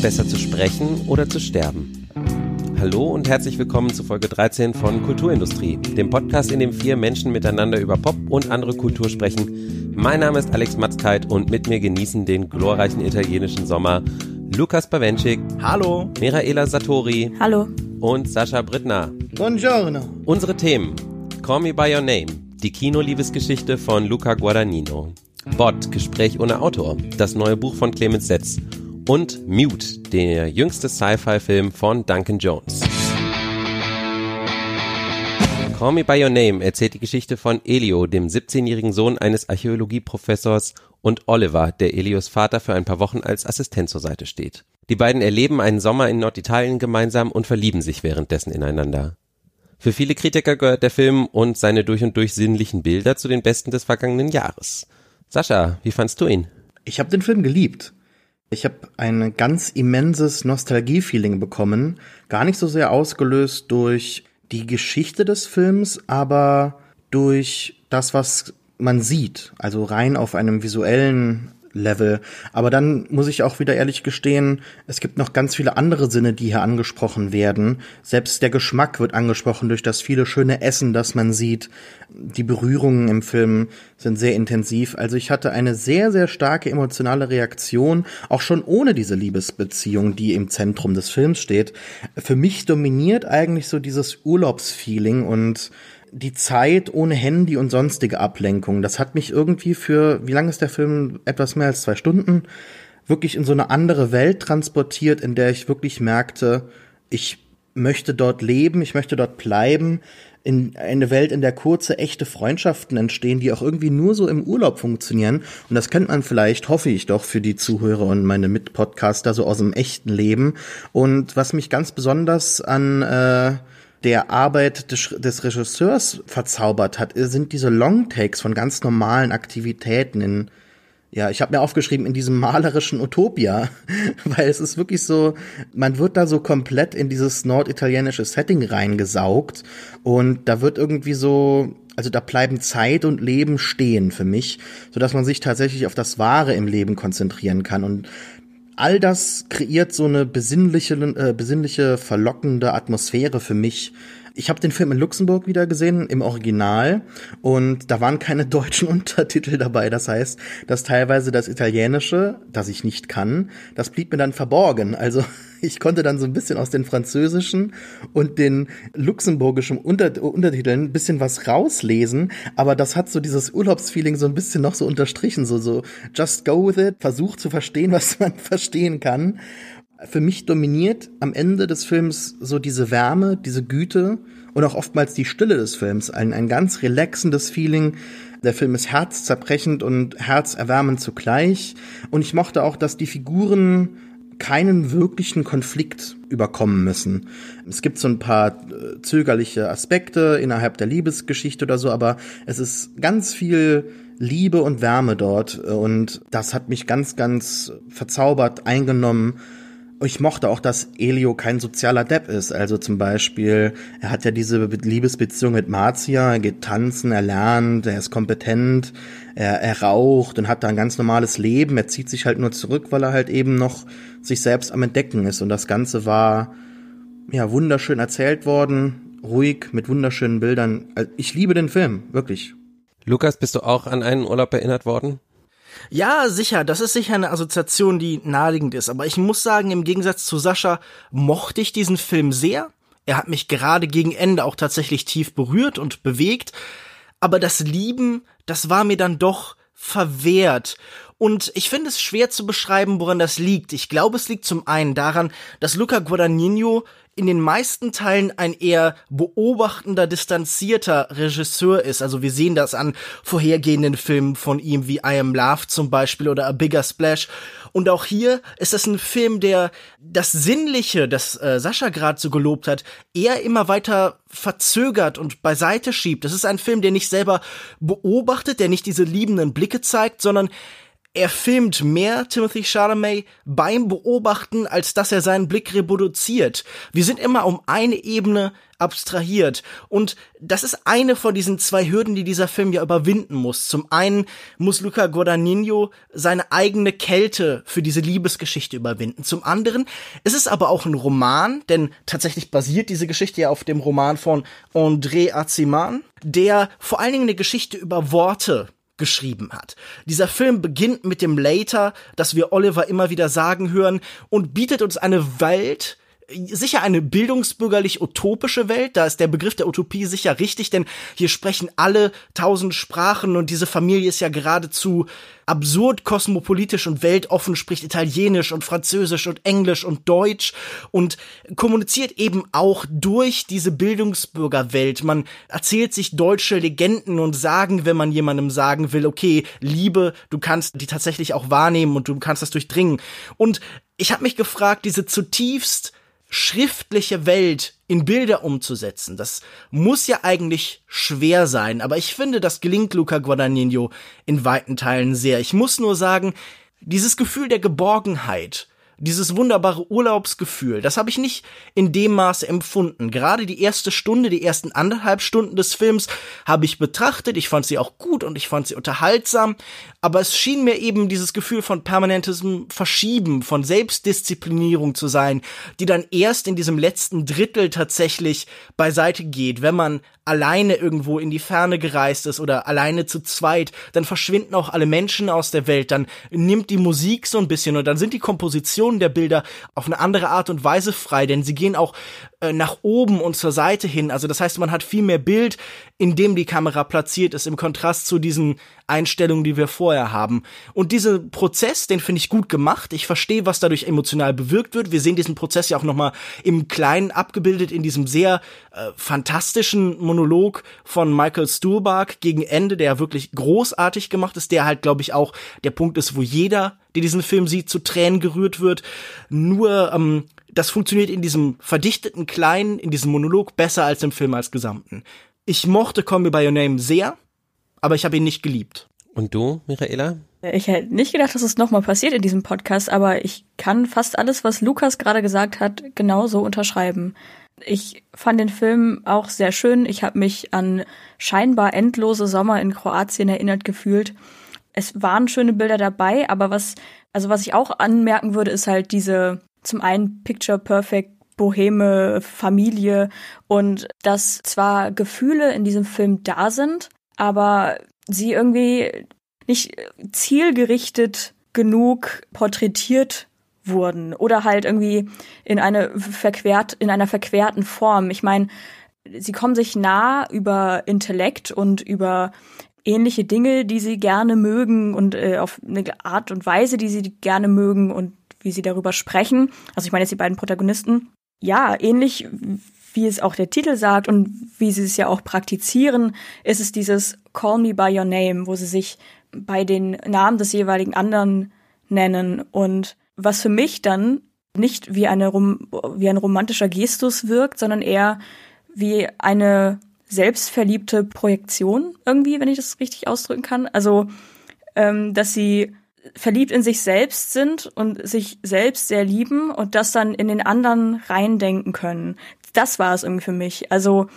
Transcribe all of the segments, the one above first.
besser zu sprechen oder zu sterben? Hallo und herzlich willkommen zu Folge 13 von Kulturindustrie, dem Podcast, in dem vier Menschen miteinander über Pop und andere Kultur sprechen. Mein Name ist Alex Matzkeit und mit mir genießen den glorreichen italienischen Sommer Lukas Bawenschik. Hallo. Miraela Satori. Hallo. Und Sascha Brittner. Buongiorno. Unsere Themen. Call Me By Your Name. Die Kinoliebesgeschichte von Luca Guadagnino. Bot, Gespräch ohne Autor. Das neue Buch von Clemens Setz und Mute, der jüngste Sci-Fi-Film von Duncan Jones. Call Me By Your Name erzählt die Geschichte von Elio, dem 17-jährigen Sohn eines Archäologieprofessors, und Oliver, der Elios Vater für ein paar Wochen als Assistent zur Seite steht. Die beiden erleben einen Sommer in Norditalien gemeinsam und verlieben sich währenddessen ineinander. Für viele Kritiker gehört der Film und seine durch und durch sinnlichen Bilder zu den besten des vergangenen Jahres. Sascha, wie fandst du ihn? Ich habe den Film geliebt. Ich habe ein ganz immenses Nostalgie-Feeling bekommen, gar nicht so sehr ausgelöst durch die Geschichte des Films, aber durch das, was man sieht, also rein auf einem visuellen Level. Aber dann muss ich auch wieder ehrlich gestehen, es gibt noch ganz viele andere Sinne, die hier angesprochen werden. Selbst der Geschmack wird angesprochen durch das viele schöne Essen, das man sieht. Die Berührungen im Film sind sehr intensiv. Also ich hatte eine sehr, sehr starke emotionale Reaktion, auch schon ohne diese Liebesbeziehung, die im Zentrum des Films steht. Für mich dominiert eigentlich so dieses Urlaubsfeeling und die Zeit ohne Handy und sonstige Ablenkung. Das hat mich irgendwie für, wie lange ist der Film? Etwas mehr als zwei Stunden, wirklich in so eine andere Welt transportiert, in der ich wirklich merkte, ich möchte dort leben, ich möchte dort bleiben, in eine Welt, in der kurze, echte Freundschaften entstehen, die auch irgendwie nur so im Urlaub funktionieren. Und das kennt man vielleicht, hoffe ich doch, für die Zuhörer und meine Mitpodcaster so aus dem echten Leben. Und was mich ganz besonders an äh, der Arbeit des, des Regisseurs verzaubert hat, sind diese Longtakes von ganz normalen Aktivitäten in ja, ich habe mir aufgeschrieben in diesem malerischen Utopia, weil es ist wirklich so, man wird da so komplett in dieses norditalienische Setting reingesaugt und da wird irgendwie so, also da bleiben Zeit und Leben stehen für mich, so dass man sich tatsächlich auf das Wahre im Leben konzentrieren kann. Und all das kreiert so eine besinnliche, äh, besinnliche, verlockende Atmosphäre für mich. Ich habe den Film in Luxemburg wieder gesehen, im Original, und da waren keine deutschen Untertitel dabei. Das heißt, dass teilweise das Italienische, das ich nicht kann, das blieb mir dann verborgen. Also ich konnte dann so ein bisschen aus den französischen und den luxemburgischen Unter Untertiteln ein bisschen was rauslesen, aber das hat so dieses Urlaubsfeeling so ein bisschen noch so unterstrichen, so, so just go with it, versucht zu verstehen, was man verstehen kann. Für mich dominiert am Ende des Films so diese Wärme, diese Güte und auch oftmals die Stille des Films, ein, ein ganz relaxendes Feeling, der Film ist herzzerbrechend und herzerwärmend zugleich. Und ich mochte auch, dass die Figuren keinen wirklichen Konflikt überkommen müssen. Es gibt so ein paar äh, zögerliche Aspekte innerhalb der Liebesgeschichte oder so, aber es ist ganz viel Liebe und Wärme dort und das hat mich ganz, ganz verzaubert eingenommen ich mochte auch, dass Elio kein sozialer Depp ist. Also zum Beispiel, er hat ja diese Liebesbeziehung mit Marzia, er geht tanzen, er lernt, er ist kompetent, er, er raucht und hat da ein ganz normales Leben. Er zieht sich halt nur zurück, weil er halt eben noch sich selbst am Entdecken ist. Und das Ganze war, ja, wunderschön erzählt worden, ruhig, mit wunderschönen Bildern. Also ich liebe den Film, wirklich. Lukas, bist du auch an einen Urlaub erinnert worden? Ja, sicher, das ist sicher eine Assoziation, die naheliegend ist. Aber ich muss sagen, im Gegensatz zu Sascha mochte ich diesen Film sehr. Er hat mich gerade gegen Ende auch tatsächlich tief berührt und bewegt. Aber das Lieben, das war mir dann doch verwehrt. Und ich finde es schwer zu beschreiben, woran das liegt. Ich glaube, es liegt zum einen daran, dass Luca Guadagnino in den meisten Teilen ein eher beobachtender, distanzierter Regisseur ist. Also wir sehen das an vorhergehenden Filmen von ihm wie I Am Love zum Beispiel oder A Bigger Splash. Und auch hier ist das ein Film, der das Sinnliche, das äh, Sascha gerade so gelobt hat, eher immer weiter verzögert und beiseite schiebt. Das ist ein Film, der nicht selber beobachtet, der nicht diese liebenden Blicke zeigt, sondern er filmt mehr Timothy Chalamet beim Beobachten, als dass er seinen Blick reproduziert. Wir sind immer um eine Ebene abstrahiert. Und das ist eine von diesen zwei Hürden, die dieser Film ja überwinden muss. Zum einen muss Luca Guadagnino seine eigene Kälte für diese Liebesgeschichte überwinden. Zum anderen ist es aber auch ein Roman, denn tatsächlich basiert diese Geschichte ja auf dem Roman von André Aziman, der vor allen Dingen eine Geschichte über Worte geschrieben hat. Dieser Film beginnt mit dem Later, das wir Oliver immer wieder sagen hören und bietet uns eine Welt, sicher eine bildungsbürgerlich utopische Welt, da ist der Begriff der Utopie sicher richtig, denn hier sprechen alle tausend Sprachen und diese Familie ist ja geradezu absurd kosmopolitisch und weltoffen, spricht Italienisch und Französisch und Englisch und Deutsch und kommuniziert eben auch durch diese Bildungsbürgerwelt. Man erzählt sich deutsche Legenden und Sagen, wenn man jemandem sagen will, okay, Liebe, du kannst die tatsächlich auch wahrnehmen und du kannst das durchdringen. Und ich habe mich gefragt, diese zutiefst schriftliche Welt in Bilder umzusetzen. Das muss ja eigentlich schwer sein, aber ich finde, das gelingt Luca Guadagnino in weiten Teilen sehr. Ich muss nur sagen, dieses Gefühl der Geborgenheit, dieses wunderbare Urlaubsgefühl, das habe ich nicht in dem Maße empfunden. Gerade die erste Stunde, die ersten anderthalb Stunden des Films habe ich betrachtet. Ich fand sie auch gut und ich fand sie unterhaltsam. Aber es schien mir eben dieses Gefühl von permanentem Verschieben, von Selbstdisziplinierung zu sein, die dann erst in diesem letzten Drittel tatsächlich beiseite geht, wenn man alleine irgendwo in die Ferne gereist ist oder alleine zu zweit, dann verschwinden auch alle Menschen aus der Welt, dann nimmt die Musik so ein bisschen und dann sind die Kompositionen der Bilder auf eine andere Art und Weise frei, denn sie gehen auch äh, nach oben und zur Seite hin. Also das heißt, man hat viel mehr Bild, in dem die Kamera platziert ist, im Kontrast zu diesen Einstellungen, die wir vorher haben. Und diesen Prozess, den finde ich gut gemacht. Ich verstehe, was dadurch emotional bewirkt wird. Wir sehen diesen Prozess ja auch nochmal im Kleinen abgebildet in diesem sehr äh, fantastischen Monolog von Michael Stuhlbarg gegen Ende, der wirklich großartig gemacht ist, der halt, glaube ich, auch der Punkt ist, wo jeder, der diesen Film sieht, zu Tränen gerührt wird. Nur ähm, das funktioniert in diesem verdichteten Kleinen, in diesem Monolog besser als im Film als Gesamten. Ich mochte Call Me By Your Name sehr, aber ich habe ihn nicht geliebt. Und du, Michaela? Ich hätte nicht gedacht, dass es nochmal passiert in diesem Podcast, aber ich kann fast alles, was Lukas gerade gesagt hat, genauso unterschreiben. Ich fand den Film auch sehr schön. Ich habe mich an scheinbar endlose Sommer in Kroatien erinnert gefühlt. Es waren schöne Bilder dabei, aber was, also was ich auch anmerken würde, ist halt diese zum einen Picture Perfect Boheme Familie und dass zwar Gefühle in diesem Film da sind, aber sie irgendwie nicht zielgerichtet genug porträtiert wurden oder halt irgendwie in eine verquert in einer verquerten Form. Ich meine, sie kommen sich nah über Intellekt und über ähnliche Dinge, die sie gerne mögen und äh, auf eine Art und Weise, die sie gerne mögen und wie sie darüber sprechen. Also ich meine jetzt die beiden Protagonisten. Ja, ähnlich wie es auch der Titel sagt und wie sie es ja auch praktizieren, ist es dieses Call Me by Your Name, wo sie sich bei den Namen des jeweiligen anderen nennen und was für mich dann nicht wie, eine, wie ein romantischer Gestus wirkt, sondern eher wie eine selbstverliebte Projektion irgendwie, wenn ich das richtig ausdrücken kann. Also, ähm, dass sie verliebt in sich selbst sind und sich selbst sehr lieben und das dann in den anderen reindenken können. Das war es irgendwie für mich. Also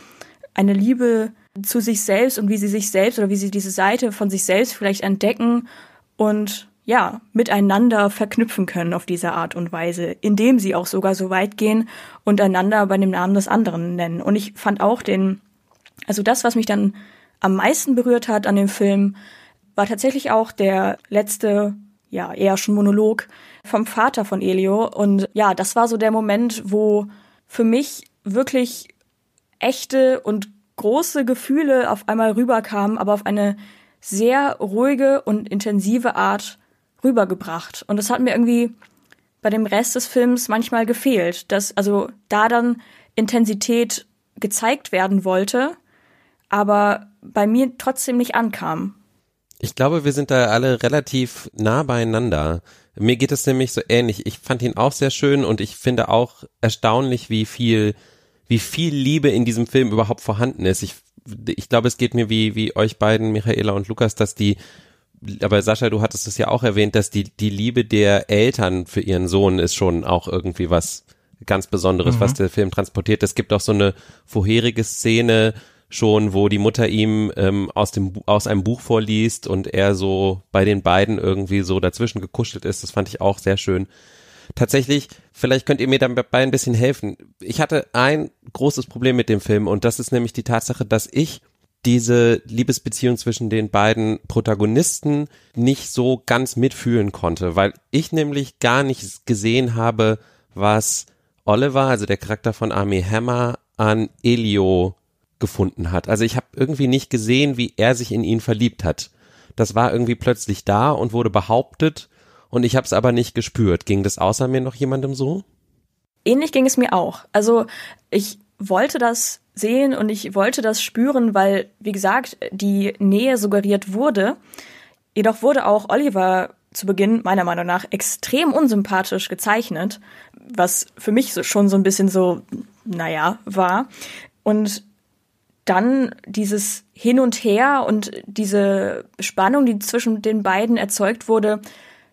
eine Liebe zu sich selbst und wie sie sich selbst oder wie sie diese Seite von sich selbst vielleicht entdecken und ja, miteinander verknüpfen können auf diese Art und Weise, indem sie auch sogar so weit gehen und einander bei dem Namen des anderen nennen. Und ich fand auch den, also das, was mich dann am meisten berührt hat an dem Film, war tatsächlich auch der letzte, ja, eher schon Monolog vom Vater von Elio. Und ja, das war so der Moment, wo für mich wirklich echte und große Gefühle auf einmal rüberkamen, aber auf eine sehr ruhige und intensive Art rübergebracht. Und das hat mir irgendwie bei dem Rest des Films manchmal gefehlt, dass also da dann Intensität gezeigt werden wollte, aber bei mir trotzdem nicht ankam. Ich glaube, wir sind da alle relativ nah beieinander. Mir geht es nämlich so ähnlich. Ich fand ihn auch sehr schön und ich finde auch erstaunlich, wie viel, wie viel Liebe in diesem Film überhaupt vorhanden ist. Ich, ich glaube, es geht mir wie, wie euch beiden, Michaela und Lukas, dass die aber Sascha, du hattest es ja auch erwähnt, dass die, die Liebe der Eltern für ihren Sohn ist schon auch irgendwie was ganz Besonderes, mhm. was der Film transportiert. Es gibt auch so eine vorherige Szene schon, wo die Mutter ihm ähm, aus dem aus einem Buch vorliest und er so bei den beiden irgendwie so dazwischen gekuschelt ist. Das fand ich auch sehr schön. Tatsächlich, vielleicht könnt ihr mir dabei ein bisschen helfen. Ich hatte ein großes Problem mit dem Film und das ist nämlich die Tatsache, dass ich diese Liebesbeziehung zwischen den beiden Protagonisten nicht so ganz mitfühlen konnte, weil ich nämlich gar nicht gesehen habe, was Oliver, also der Charakter von Army Hammer, an Elio gefunden hat. Also ich habe irgendwie nicht gesehen, wie er sich in ihn verliebt hat. Das war irgendwie plötzlich da und wurde behauptet und ich habe es aber nicht gespürt. Ging das außer mir noch jemandem so? Ähnlich ging es mir auch. Also ich wollte das sehen und ich wollte das spüren, weil, wie gesagt, die Nähe suggeriert wurde. Jedoch wurde auch Oliver zu Beginn meiner Meinung nach extrem unsympathisch gezeichnet, was für mich schon so ein bisschen so, naja, war. Und dann dieses Hin und Her und diese Spannung, die zwischen den beiden erzeugt wurde,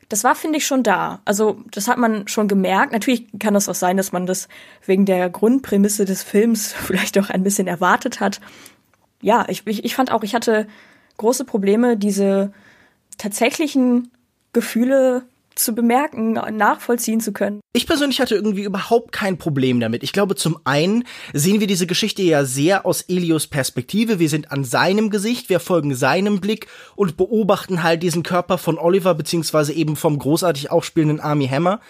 das war, finde ich, schon da. Also das hat man schon gemerkt. Natürlich kann es auch sein, dass man das wegen der Grundprämisse des Films vielleicht auch ein bisschen erwartet hat. Ja, ich, ich, ich fand auch, ich hatte große Probleme, diese tatsächlichen Gefühle zu bemerken, nachvollziehen zu können. Ich persönlich hatte irgendwie überhaupt kein Problem damit. Ich glaube, zum einen sehen wir diese Geschichte ja sehr aus Elios Perspektive. Wir sind an seinem Gesicht, wir folgen seinem Blick und beobachten halt diesen Körper von Oliver, beziehungsweise eben vom großartig auch spielenden Army Hammer.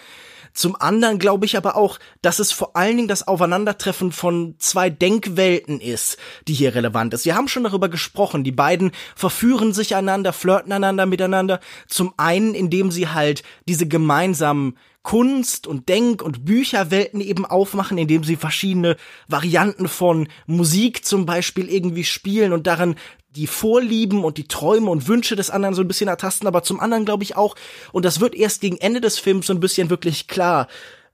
Zum anderen glaube ich aber auch, dass es vor allen Dingen das Aufeinandertreffen von zwei Denkwelten ist, die hier relevant ist. Wir haben schon darüber gesprochen. Die beiden verführen sich einander, flirten einander miteinander. Zum einen, indem sie halt diese gemeinsamen Kunst und Denk- und Bücherwelten eben aufmachen, indem sie verschiedene Varianten von Musik zum Beispiel irgendwie spielen und darin die Vorlieben und die Träume und Wünsche des anderen so ein bisschen ertasten, aber zum anderen glaube ich auch, und das wird erst gegen Ende des Films so ein bisschen wirklich klar,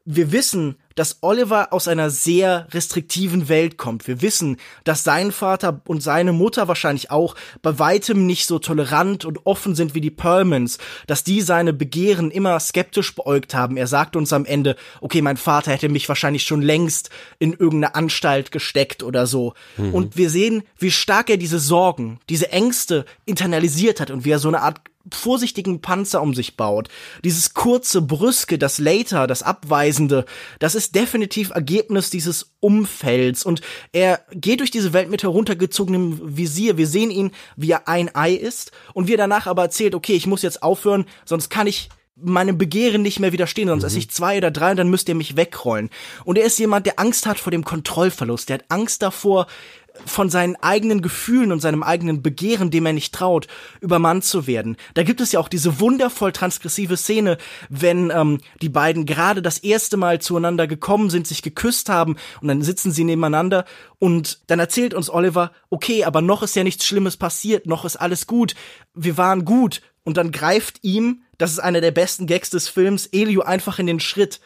wir wissen, dass Oliver aus einer sehr restriktiven Welt kommt. Wir wissen, dass sein Vater und seine Mutter wahrscheinlich auch bei weitem nicht so tolerant und offen sind wie die Perlmans, dass die seine Begehren immer skeptisch beäugt haben. Er sagt uns am Ende, okay, mein Vater hätte mich wahrscheinlich schon längst in irgendeine Anstalt gesteckt oder so. Mhm. Und wir sehen, wie stark er diese Sorgen, diese Ängste internalisiert hat und wie er so eine Art vorsichtigen Panzer um sich baut. Dieses kurze, brüske, das Later, das Abweisende, das ist definitiv Ergebnis dieses Umfelds. Und er geht durch diese Welt mit heruntergezogenem Visier. Wir sehen ihn, wie er ein Ei ist. Und wie er danach aber erzählt, okay, ich muss jetzt aufhören, sonst kann ich meinem Begehren nicht mehr widerstehen, sonst mhm. esse ich zwei oder drei und dann müsst ihr mich wegrollen. Und er ist jemand, der Angst hat vor dem Kontrollverlust. Der hat Angst davor, von seinen eigenen Gefühlen und seinem eigenen Begehren, dem er nicht traut, übermannt zu werden. Da gibt es ja auch diese wundervoll transgressive Szene, wenn ähm, die beiden gerade das erste Mal zueinander gekommen sind, sich geküsst haben und dann sitzen sie nebeneinander und dann erzählt uns Oliver, okay, aber noch ist ja nichts Schlimmes passiert, noch ist alles gut, wir waren gut und dann greift ihm, das ist einer der besten Gags des Films, Elio einfach in den Schritt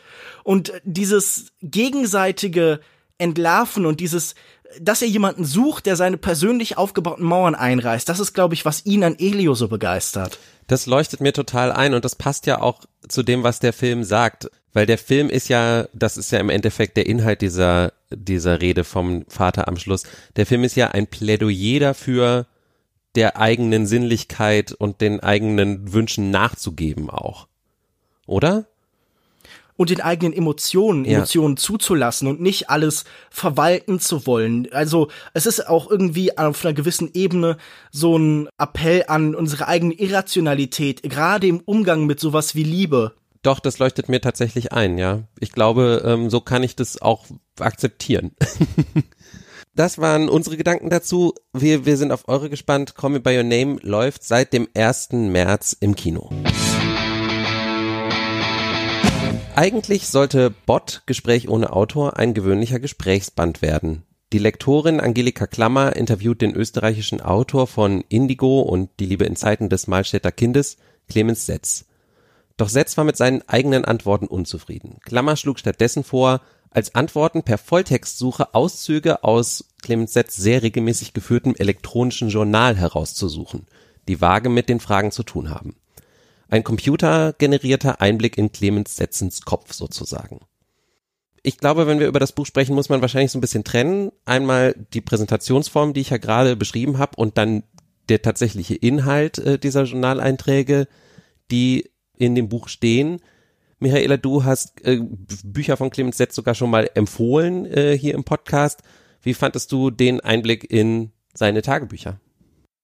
und dieses gegenseitige Entlarven und dieses dass er jemanden sucht, der seine persönlich aufgebauten Mauern einreißt, das ist, glaube ich, was ihn an Elio so begeistert. Das leuchtet mir total ein und das passt ja auch zu dem, was der Film sagt. Weil der Film ist ja, das ist ja im Endeffekt der Inhalt dieser, dieser Rede vom Vater am Schluss. Der Film ist ja ein Plädoyer dafür, der eigenen Sinnlichkeit und den eigenen Wünschen nachzugeben auch. Oder? Und den eigenen Emotionen, ja. Emotionen zuzulassen und nicht alles verwalten zu wollen. Also es ist auch irgendwie auf einer gewissen Ebene so ein Appell an unsere eigene Irrationalität, gerade im Umgang mit sowas wie Liebe. Doch, das leuchtet mir tatsächlich ein, ja. Ich glaube, ähm, so kann ich das auch akzeptieren. das waren unsere Gedanken dazu. Wir, wir sind auf eure gespannt. Call Me By Your Name läuft seit dem 1. März im Kino. Eigentlich sollte Bot Gespräch ohne Autor ein gewöhnlicher Gesprächsband werden. Die Lektorin Angelika Klammer interviewt den österreichischen Autor von Indigo und Die Liebe in Zeiten des Malstädter Kindes, Clemens Setz. Doch Setz war mit seinen eigenen Antworten unzufrieden. Klammer schlug stattdessen vor, als Antworten per Volltextsuche Auszüge aus Clemens Setz sehr regelmäßig geführtem elektronischen Journal herauszusuchen. die vage mit den Fragen zu tun haben. Ein computergenerierter Einblick in Clemens Setzens Kopf sozusagen. Ich glaube, wenn wir über das Buch sprechen, muss man wahrscheinlich so ein bisschen trennen. Einmal die Präsentationsform, die ich ja gerade beschrieben habe, und dann der tatsächliche Inhalt äh, dieser Journaleinträge, die in dem Buch stehen. Michaela, du hast äh, Bücher von Clemens Setz sogar schon mal empfohlen äh, hier im Podcast. Wie fandest du den Einblick in seine Tagebücher?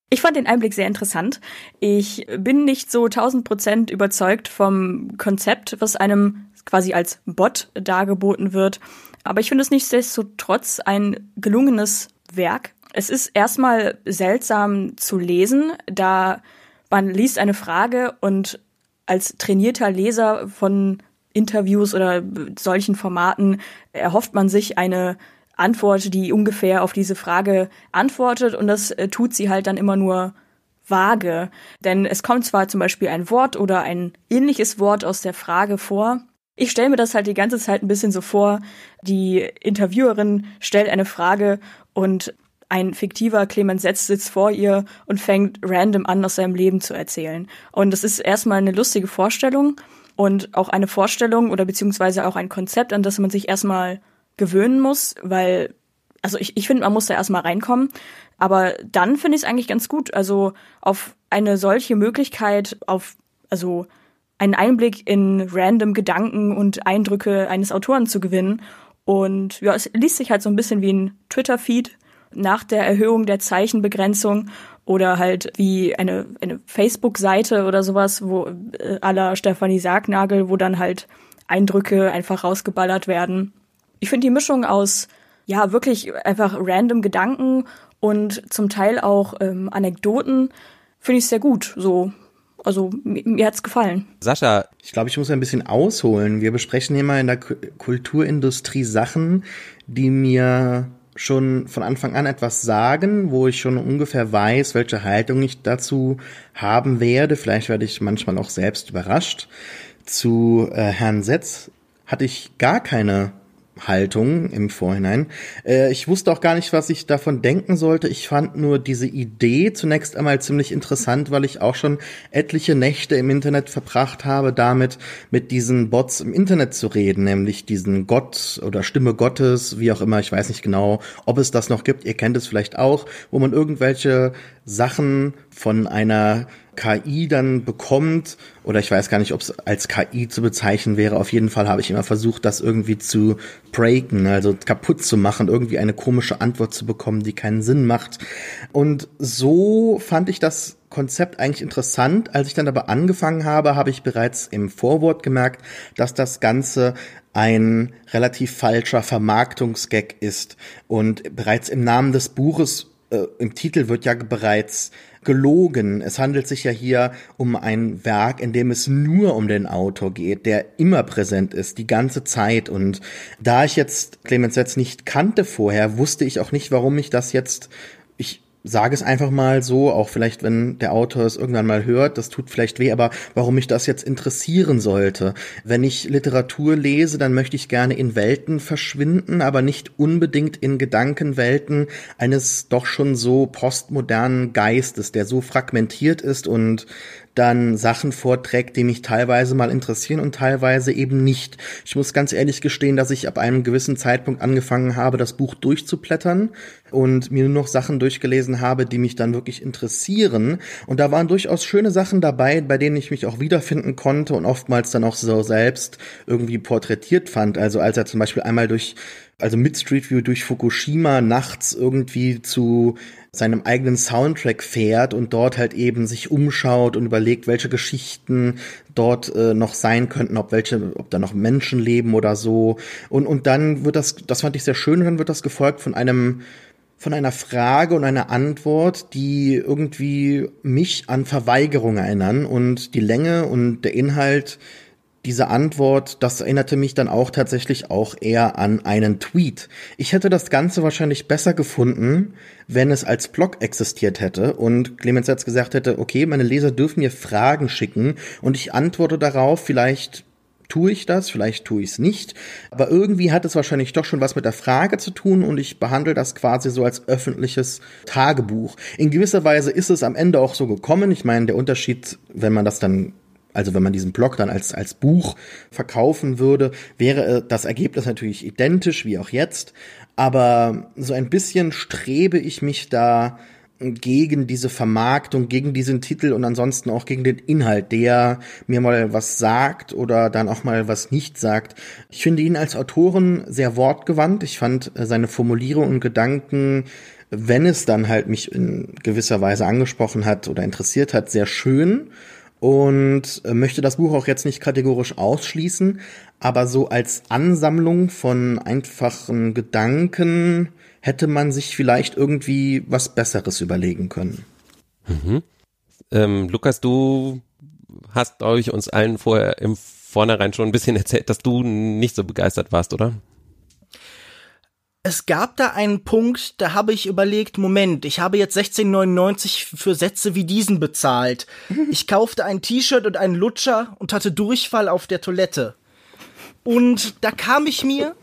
Ich fand den Einblick sehr interessant. Ich bin nicht so tausend Prozent überzeugt vom Konzept, was einem quasi als Bot dargeboten wird. Aber ich finde es nichtsdestotrotz ein gelungenes Werk. Es ist erstmal seltsam zu lesen, da man liest eine Frage und als trainierter Leser von Interviews oder solchen Formaten erhofft man sich eine Antwort, die ungefähr auf diese Frage antwortet und das äh, tut sie halt dann immer nur vage. Denn es kommt zwar zum Beispiel ein Wort oder ein ähnliches Wort aus der Frage vor. Ich stelle mir das halt die ganze Zeit ein bisschen so vor, die Interviewerin stellt eine Frage und ein fiktiver Clemens Setz sitzt vor ihr und fängt random an, aus seinem Leben zu erzählen. Und das ist erstmal eine lustige Vorstellung und auch eine Vorstellung oder beziehungsweise auch ein Konzept, an das man sich erstmal gewöhnen muss, weil, also ich, ich finde, man muss da erstmal reinkommen. Aber dann finde ich es eigentlich ganz gut. Also auf eine solche Möglichkeit, auf, also einen Einblick in random Gedanken und Eindrücke eines Autoren zu gewinnen. Und ja, es liest sich halt so ein bisschen wie ein Twitter-Feed nach der Erhöhung der Zeichenbegrenzung oder halt wie eine, eine Facebook-Seite oder sowas, wo äh, aller Stefanie Sargnagel, wo dann halt Eindrücke einfach rausgeballert werden ich finde die Mischung aus, ja, wirklich einfach random Gedanken und zum Teil auch ähm, Anekdoten, finde ich sehr gut. So, also mir, mir hat's gefallen. Sascha. Ich glaube, ich muss ein bisschen ausholen. Wir besprechen hier mal in der K Kulturindustrie Sachen, die mir schon von Anfang an etwas sagen, wo ich schon ungefähr weiß, welche Haltung ich dazu haben werde. Vielleicht werde ich manchmal auch selbst überrascht. Zu äh, Herrn Setz hatte ich gar keine Haltung im Vorhinein. Äh, ich wusste auch gar nicht, was ich davon denken sollte. Ich fand nur diese Idee zunächst einmal ziemlich interessant, weil ich auch schon etliche Nächte im Internet verbracht habe, damit mit diesen Bots im Internet zu reden, nämlich diesen Gott oder Stimme Gottes, wie auch immer, ich weiß nicht genau, ob es das noch gibt. Ihr kennt es vielleicht auch, wo man irgendwelche Sachen von einer KI dann bekommt, oder ich weiß gar nicht, ob es als KI zu bezeichnen wäre, auf jeden Fall habe ich immer versucht, das irgendwie zu breaken, also kaputt zu machen, irgendwie eine komische Antwort zu bekommen, die keinen Sinn macht. Und so fand ich das Konzept eigentlich interessant. Als ich dann aber angefangen habe, habe ich bereits im Vorwort gemerkt, dass das Ganze ein relativ falscher Vermarktungsgag ist. Und bereits im Namen des Buches, äh, im Titel wird ja bereits gelogen. Es handelt sich ja hier um ein Werk, in dem es nur um den Autor geht, der immer präsent ist, die ganze Zeit. Und da ich jetzt Clemens Setz nicht kannte vorher, wusste ich auch nicht, warum ich das jetzt, ich sage es einfach mal so, auch vielleicht, wenn der Autor es irgendwann mal hört, das tut vielleicht weh, aber warum mich das jetzt interessieren sollte. Wenn ich Literatur lese, dann möchte ich gerne in Welten verschwinden, aber nicht unbedingt in Gedankenwelten eines doch schon so postmodernen Geistes, der so fragmentiert ist und dann Sachen vorträgt, die mich teilweise mal interessieren und teilweise eben nicht. Ich muss ganz ehrlich gestehen, dass ich ab einem gewissen Zeitpunkt angefangen habe, das Buch durchzuplättern und mir nur noch Sachen durchgelesen habe, die mich dann wirklich interessieren. Und da waren durchaus schöne Sachen dabei, bei denen ich mich auch wiederfinden konnte und oftmals dann auch so selbst irgendwie porträtiert fand. Also als er zum Beispiel einmal durch also mit Street View durch Fukushima nachts irgendwie zu seinem eigenen Soundtrack fährt und dort halt eben sich umschaut und überlegt, welche Geschichten dort äh, noch sein könnten, ob welche, ob da noch Menschen leben oder so. Und, und dann wird das, das fand ich sehr schön, dann wird das gefolgt von einem von einer Frage und einer Antwort, die irgendwie mich an Verweigerung erinnern und die Länge und der Inhalt diese Antwort, das erinnerte mich dann auch tatsächlich auch eher an einen Tweet. Ich hätte das Ganze wahrscheinlich besser gefunden, wenn es als Blog existiert hätte und Clemens jetzt gesagt hätte, okay, meine Leser dürfen mir Fragen schicken und ich antworte darauf vielleicht tue ich das, vielleicht tue ich es nicht. Aber irgendwie hat es wahrscheinlich doch schon was mit der Frage zu tun und ich behandle das quasi so als öffentliches Tagebuch. In gewisser Weise ist es am Ende auch so gekommen. Ich meine, der Unterschied, wenn man das dann also wenn man diesen Blog dann als, als Buch verkaufen würde, wäre das Ergebnis natürlich identisch wie auch jetzt. Aber so ein bisschen strebe ich mich da gegen diese Vermarktung, gegen diesen Titel und ansonsten auch gegen den Inhalt, der mir mal was sagt oder dann auch mal was nicht sagt. Ich finde ihn als Autoren sehr wortgewandt. Ich fand äh, seine Formulierung und Gedanken, wenn es dann halt mich in gewisser Weise angesprochen hat oder interessiert hat, sehr schön und äh, möchte das Buch auch jetzt nicht kategorisch ausschließen, aber so als Ansammlung von einfachen Gedanken, hätte man sich vielleicht irgendwie was Besseres überlegen können. Mhm. Ähm, Lukas, du hast, ich, uns allen vorher im Vornherein schon ein bisschen erzählt, dass du nicht so begeistert warst, oder? Es gab da einen Punkt, da habe ich überlegt, Moment, ich habe jetzt 16,99 für Sätze wie diesen bezahlt. Ich kaufte ein T-Shirt und einen Lutscher und hatte Durchfall auf der Toilette. Und da kam ich mir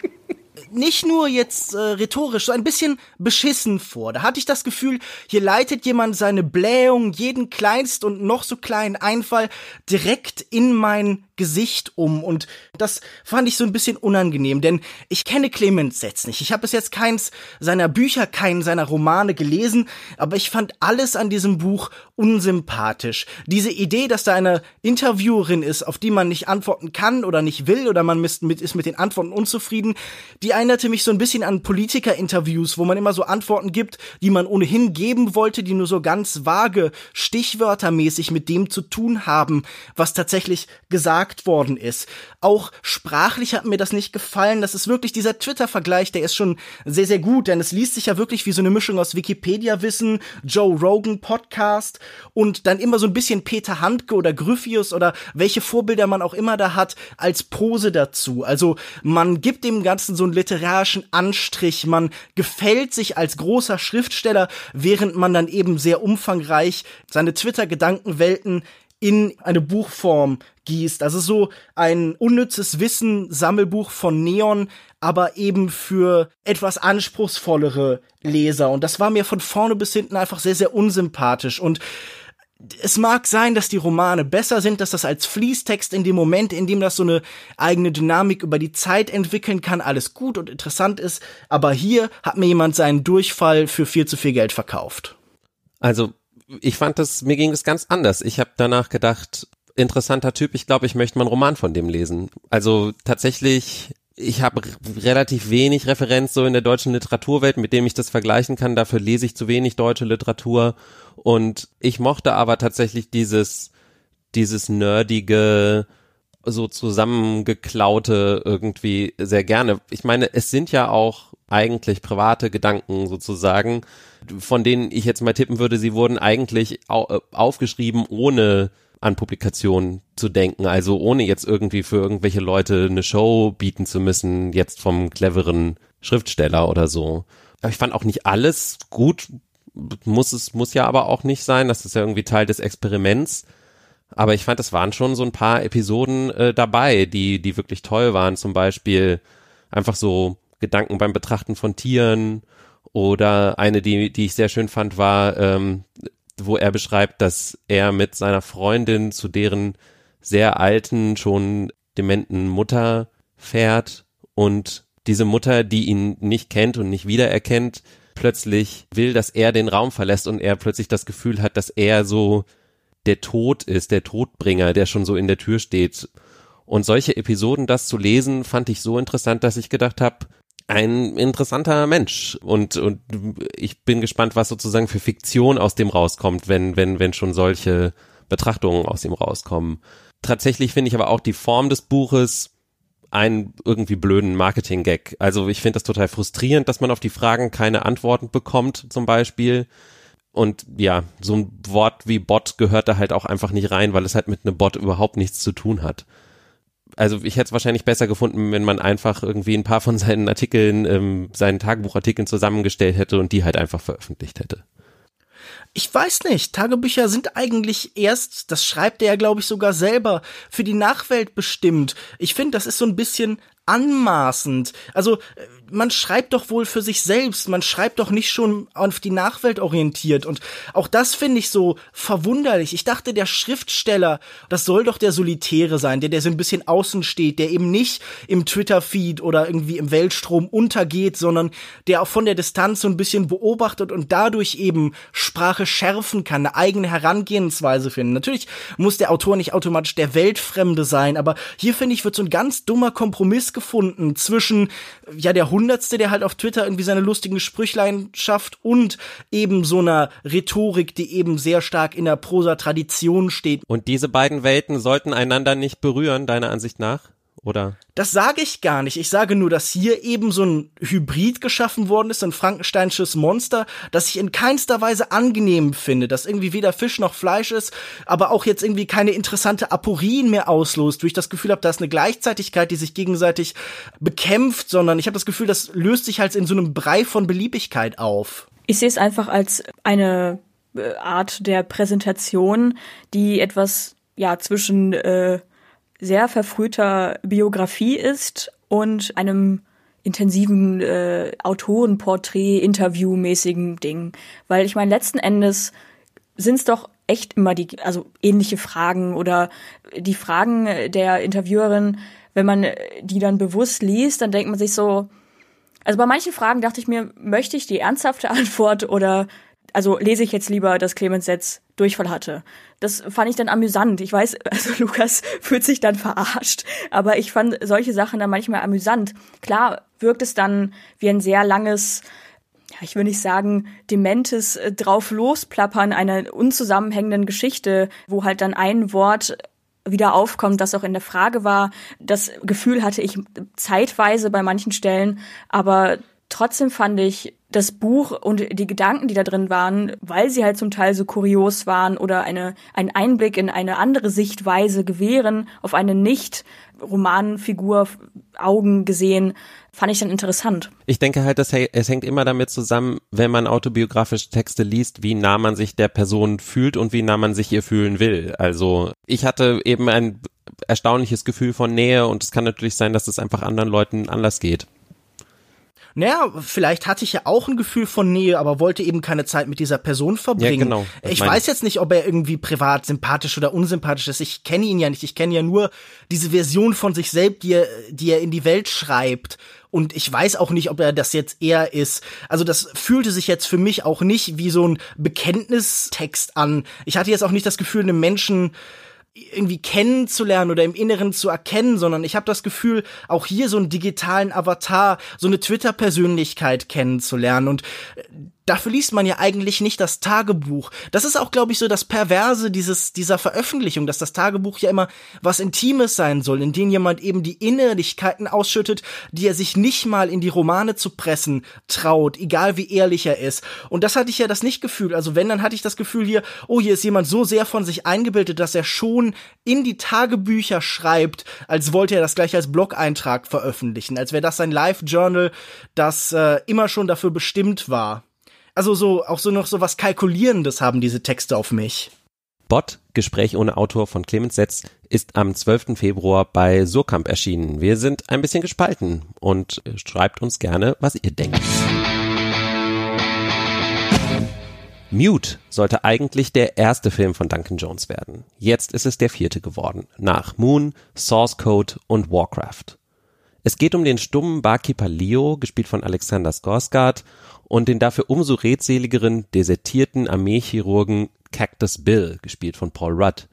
nicht nur jetzt äh, rhetorisch, so ein bisschen beschissen vor. Da hatte ich das Gefühl, hier leitet jemand seine Blähung, jeden kleinst und noch so kleinen Einfall direkt in mein Gesicht um und das fand ich so ein bisschen unangenehm, denn ich kenne Clemens Setz nicht. Ich habe bis jetzt keins seiner Bücher, keinen seiner Romane gelesen, aber ich fand alles an diesem Buch unsympathisch. Diese Idee, dass da eine Interviewerin ist, auf die man nicht antworten kann oder nicht will oder man ist mit den Antworten unzufrieden, die erinnerte mich so ein bisschen an Politiker-Interviews, wo man immer so Antworten gibt, die man ohnehin geben wollte, die nur so ganz vage, stichwörtermäßig mit dem zu tun haben, was tatsächlich gesagt gesagt worden ist. Auch sprachlich hat mir das nicht gefallen. Das ist wirklich dieser Twitter-Vergleich, der ist schon sehr, sehr gut, denn es liest sich ja wirklich wie so eine Mischung aus Wikipedia-Wissen, Joe Rogan Podcast und dann immer so ein bisschen Peter Handke oder Gryphius oder welche Vorbilder man auch immer da hat als Pose dazu. Also man gibt dem Ganzen so einen literarischen Anstrich, man gefällt sich als großer Schriftsteller, während man dann eben sehr umfangreich seine Twitter-Gedankenwelten in eine Buchform gießt. Also so ein unnützes Wissen Sammelbuch von Neon, aber eben für etwas anspruchsvollere Leser. Und das war mir von vorne bis hinten einfach sehr, sehr unsympathisch. Und es mag sein, dass die Romane besser sind, dass das als Fließtext in dem Moment, in dem das so eine eigene Dynamik über die Zeit entwickeln kann, alles gut und interessant ist. Aber hier hat mir jemand seinen Durchfall für viel zu viel Geld verkauft. Also ich fand das, mir ging es ganz anders. Ich habe danach gedacht, interessanter Typ, ich glaube, ich möchte mal einen Roman von dem lesen. Also tatsächlich, ich habe relativ wenig Referenz so in der deutschen Literaturwelt, mit dem ich das vergleichen kann. Dafür lese ich zu wenig deutsche Literatur. Und ich mochte aber tatsächlich dieses, dieses nerdige, so zusammengeklaute irgendwie sehr gerne. Ich meine, es sind ja auch eigentlich private Gedanken sozusagen, von denen ich jetzt mal tippen würde, sie wurden eigentlich au aufgeschrieben, ohne an Publikationen zu denken, also ohne jetzt irgendwie für irgendwelche Leute eine Show bieten zu müssen, jetzt vom cleveren Schriftsteller oder so. Aber ich fand auch nicht alles gut, muss es, muss ja aber auch nicht sein, das ist ja irgendwie Teil des Experiments. Aber ich fand, es waren schon so ein paar Episoden äh, dabei, die, die wirklich toll waren. Zum Beispiel einfach so Gedanken beim Betrachten von Tieren oder eine, die, die ich sehr schön fand, war, ähm, wo er beschreibt, dass er mit seiner Freundin zu deren sehr alten, schon dementen Mutter fährt und diese Mutter, die ihn nicht kennt und nicht wiedererkennt, plötzlich will, dass er den Raum verlässt und er plötzlich das Gefühl hat, dass er so der Tod ist, der Todbringer, der schon so in der Tür steht. Und solche Episoden, das zu lesen, fand ich so interessant, dass ich gedacht habe, ein interessanter Mensch und und ich bin gespannt, was sozusagen für Fiktion aus dem rauskommt, wenn wenn wenn schon solche Betrachtungen aus ihm rauskommen. Tatsächlich finde ich aber auch die Form des Buches einen irgendwie blöden Marketing-Gag. Also ich finde das total frustrierend, dass man auf die Fragen keine Antworten bekommt, zum Beispiel. Und ja, so ein Wort wie Bot gehört da halt auch einfach nicht rein, weil es halt mit einem Bot überhaupt nichts zu tun hat also ich hätte es wahrscheinlich besser gefunden, wenn man einfach irgendwie ein paar von seinen Artikeln, ähm, seinen Tagebuchartikeln zusammengestellt hätte und die halt einfach veröffentlicht hätte. Ich weiß nicht. Tagebücher sind eigentlich erst, das schreibt er ja, glaube ich, sogar selber, für die Nachwelt bestimmt. Ich finde, das ist so ein bisschen anmaßend. Also man schreibt doch wohl für sich selbst, man schreibt doch nicht schon auf die Nachwelt orientiert. Und auch das finde ich so verwunderlich. Ich dachte, der Schriftsteller, das soll doch der Solitäre sein, der, der so ein bisschen außen steht, der eben nicht im Twitter-Feed oder irgendwie im Weltstrom untergeht, sondern der auch von der Distanz so ein bisschen beobachtet und dadurch eben Sprache schärfen kann, eine eigene Herangehensweise finden. Natürlich muss der Autor nicht automatisch der Weltfremde sein, aber hier finde ich, wird so ein ganz dummer Kompromiss gefunden zwischen, ja, der Hundertste, der halt auf Twitter irgendwie seine lustigen Sprüchlein schafft und eben so einer Rhetorik, die eben sehr stark in der Prosa-Tradition steht. Und diese beiden Welten sollten einander nicht berühren, deiner Ansicht nach? Oder? Das sage ich gar nicht. Ich sage nur, dass hier eben so ein Hybrid geschaffen worden ist, ein Frankensteinsches Monster, das ich in keinster Weise angenehm finde, das irgendwie weder Fisch noch Fleisch ist, aber auch jetzt irgendwie keine interessante Aporien mehr auslöst, wo ich das Gefühl habe, da ist eine Gleichzeitigkeit, die sich gegenseitig bekämpft, sondern ich habe das Gefühl, das löst sich halt in so einem Brei von Beliebigkeit auf. Ich sehe es einfach als eine äh, Art der Präsentation, die etwas ja zwischen äh, sehr verfrühter Biografie ist und einem intensiven äh, Autorenporträt, Interviewmäßigen Ding. Weil ich meine, letzten Endes sind es doch echt immer die, also ähnliche Fragen oder die Fragen der Interviewerin, wenn man die dann bewusst liest, dann denkt man sich so, also bei manchen Fragen dachte ich mir, möchte ich die ernsthafte Antwort oder also lese ich jetzt lieber, dass Clemens Setz Durchfall hatte. Das fand ich dann amüsant. Ich weiß, also Lukas fühlt sich dann verarscht, aber ich fand solche Sachen dann manchmal amüsant. Klar wirkt es dann wie ein sehr langes, ja, ich will nicht sagen, dementes äh, drauf losplappern einer unzusammenhängenden Geschichte, wo halt dann ein Wort wieder aufkommt, das auch in der Frage war. Das Gefühl hatte ich zeitweise bei manchen Stellen, aber trotzdem fand ich das Buch und die Gedanken, die da drin waren, weil sie halt zum Teil so kurios waren oder eine, einen Einblick in eine andere Sichtweise gewähren, auf eine nicht Romanfigur Augen gesehen, fand ich dann interessant. Ich denke halt, dass es hängt immer damit zusammen, wenn man autobiografische Texte liest, wie nah man sich der Person fühlt und wie nah man sich ihr fühlen will. Also ich hatte eben ein erstaunliches Gefühl von Nähe und es kann natürlich sein, dass es einfach anderen Leuten anders geht naja, vielleicht hatte ich ja auch ein Gefühl von Nähe, aber wollte eben keine Zeit mit dieser Person verbringen. Ja, genau. Ich weiß jetzt nicht, ob er irgendwie privat sympathisch oder unsympathisch ist. Ich kenne ihn ja nicht. Ich kenne ja nur diese Version von sich selbst, die er, die er in die Welt schreibt. Und ich weiß auch nicht, ob er das jetzt eher ist. Also das fühlte sich jetzt für mich auch nicht wie so ein Bekenntnistext an. Ich hatte jetzt auch nicht das Gefühl, einem Menschen irgendwie kennenzulernen oder im Inneren zu erkennen, sondern ich habe das Gefühl, auch hier so einen digitalen Avatar, so eine Twitter-Persönlichkeit kennenzulernen. Und dafür liest man ja eigentlich nicht das Tagebuch. Das ist auch, glaube ich, so das Perverse dieses, dieser Veröffentlichung, dass das Tagebuch ja immer was Intimes sein soll, in dem jemand eben die Innerlichkeiten ausschüttet, die er sich nicht mal in die Romane zu pressen traut, egal wie ehrlich er ist. Und das hatte ich ja das nicht Gefühl. Also wenn, dann hatte ich das Gefühl hier, oh, hier ist jemand so sehr von sich eingebildet, dass er schon in die Tagebücher schreibt, als wollte er das gleich als Blog-Eintrag veröffentlichen, als wäre das sein Live-Journal, das äh, immer schon dafür bestimmt war. Also so, auch so noch so was Kalkulierendes haben diese Texte auf mich. Bot, Gespräch ohne Autor von Clemens Setz, ist am 12. Februar bei Surkamp erschienen. Wir sind ein bisschen gespalten und schreibt uns gerne, was ihr denkt. Mute sollte eigentlich der erste Film von Duncan Jones werden. Jetzt ist es der vierte geworden, nach Moon, Source Code und Warcraft. Es geht um den stummen Barkeeper Leo, gespielt von Alexander Skarsgård, und den dafür umso redseligeren, desertierten Armeechirurgen Cactus Bill, gespielt von Paul Rudd.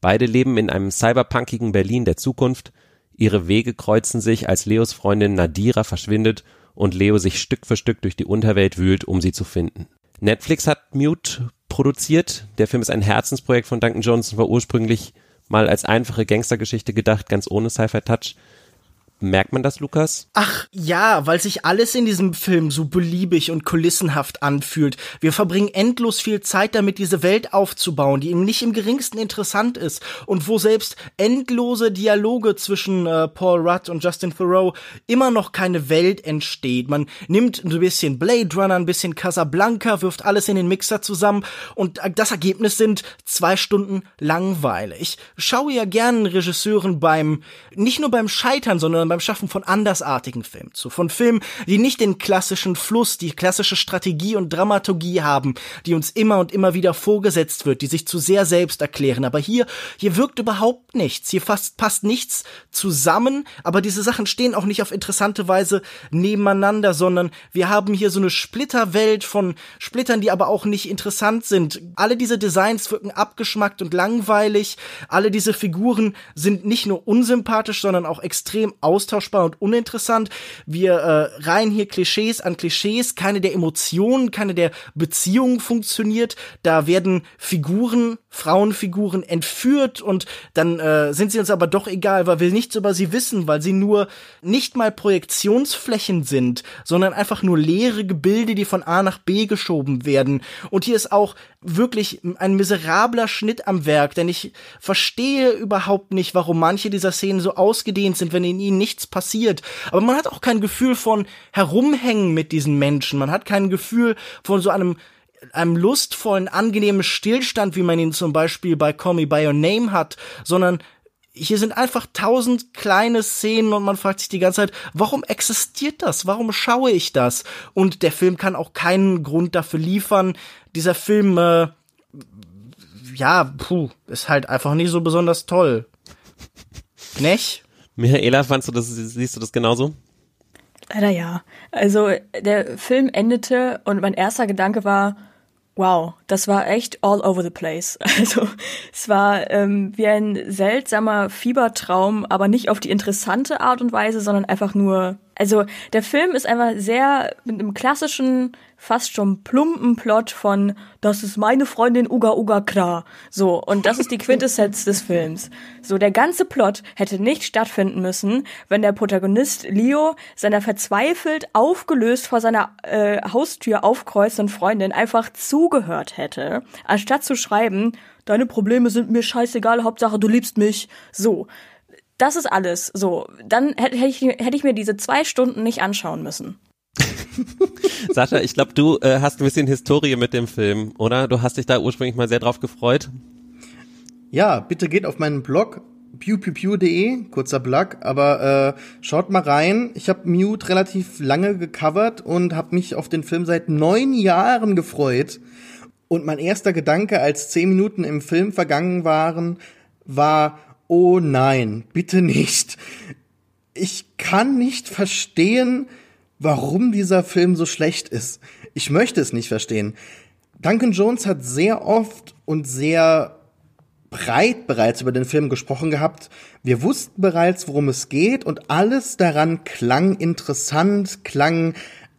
Beide leben in einem cyberpunkigen Berlin der Zukunft. Ihre Wege kreuzen sich, als Leos Freundin Nadira verschwindet und Leo sich Stück für Stück durch die Unterwelt wühlt, um sie zu finden. Netflix hat Mute produziert. Der Film ist ein Herzensprojekt von Duncan Jones und war ursprünglich mal als einfache Gangstergeschichte gedacht, ganz ohne Sci-Fi-Touch. Merkt man das, Lukas? Ach ja, weil sich alles in diesem Film so beliebig und kulissenhaft anfühlt. Wir verbringen endlos viel Zeit damit, diese Welt aufzubauen, die ihm nicht im geringsten interessant ist und wo selbst endlose Dialoge zwischen äh, Paul Rudd und Justin Thoreau immer noch keine Welt entsteht. Man nimmt ein bisschen Blade Runner, ein bisschen Casablanca, wirft alles in den Mixer zusammen und das Ergebnis sind zwei Stunden Langweile. Ich schaue ja gerne Regisseuren beim, nicht nur beim Scheitern, sondern sondern beim Schaffen von andersartigen Filmen zu. Von Filmen, die nicht den klassischen Fluss, die klassische Strategie und Dramaturgie haben, die uns immer und immer wieder vorgesetzt wird, die sich zu sehr selbst erklären. Aber hier, hier wirkt überhaupt nichts. Hier fast passt nichts zusammen, aber diese Sachen stehen auch nicht auf interessante Weise nebeneinander, sondern wir haben hier so eine Splitterwelt von Splittern, die aber auch nicht interessant sind. Alle diese Designs wirken abgeschmackt und langweilig. Alle diese Figuren sind nicht nur unsympathisch, sondern auch extrem austauschbar und uninteressant. Wir äh, reihen hier Klischees an Klischees, keine der Emotionen, keine der Beziehungen funktioniert. Da werden Figuren, Frauenfiguren entführt und dann äh, sind sie uns aber doch egal, weil wir nichts über sie wissen, weil sie nur nicht mal Projektionsflächen sind, sondern einfach nur leere Gebilde, die von A nach B geschoben werden. Und hier ist auch wirklich ein miserabler Schnitt am Werk, denn ich verstehe überhaupt nicht, warum manche dieser Szenen so ausgedehnt sind, wenn in ihnen nichts passiert. Aber man hat auch kein Gefühl von herumhängen mit diesen Menschen. Man hat kein Gefühl von so einem einem lustvollen, angenehmen Stillstand, wie man ihn zum Beispiel bei Call Me By Your Name hat, sondern hier sind einfach tausend kleine Szenen und man fragt sich die ganze Zeit, warum existiert das? Warum schaue ich das? Und der Film kann auch keinen Grund dafür liefern. Dieser Film, äh, ja, puh, ist halt einfach nicht so besonders toll. Nicht? Michaela, fandst du das, siehst du das genauso? Leider ja. Also der Film endete und mein erster Gedanke war, wow, das war echt all over the place. Also es war ähm, wie ein seltsamer Fiebertraum, aber nicht auf die interessante Art und Weise, sondern einfach nur also der Film ist einfach sehr mit einem klassischen, fast schon plumpen Plot von Das ist meine Freundin Uga Uga Kra. So, und das ist die Quintessenz des Films. So, der ganze Plot hätte nicht stattfinden müssen, wenn der Protagonist Leo seiner verzweifelt aufgelöst vor seiner äh, Haustür aufkreuzenden Freundin einfach zugehört hätte, anstatt zu schreiben, deine Probleme sind mir scheißegal, Hauptsache du liebst mich. So. Das ist alles. So, dann hätte ich, hätte ich mir diese zwei Stunden nicht anschauen müssen. Sascha, ich glaube, du äh, hast ein bisschen Historie mit dem Film, oder? Du hast dich da ursprünglich mal sehr drauf gefreut. Ja, bitte geht auf meinen Blog pewpewpew.de, kurzer Blog, aber äh, schaut mal rein. Ich habe Mute relativ lange gecovert und habe mich auf den Film seit neun Jahren gefreut. Und mein erster Gedanke, als zehn Minuten im Film vergangen waren, war, oh nein, bitte nicht. Ich kann nicht verstehen, warum dieser Film so schlecht ist. Ich möchte es nicht verstehen. Duncan Jones hat sehr oft und sehr breit bereits über den Film gesprochen gehabt. Wir wussten bereits, worum es geht und alles daran klang interessant, klang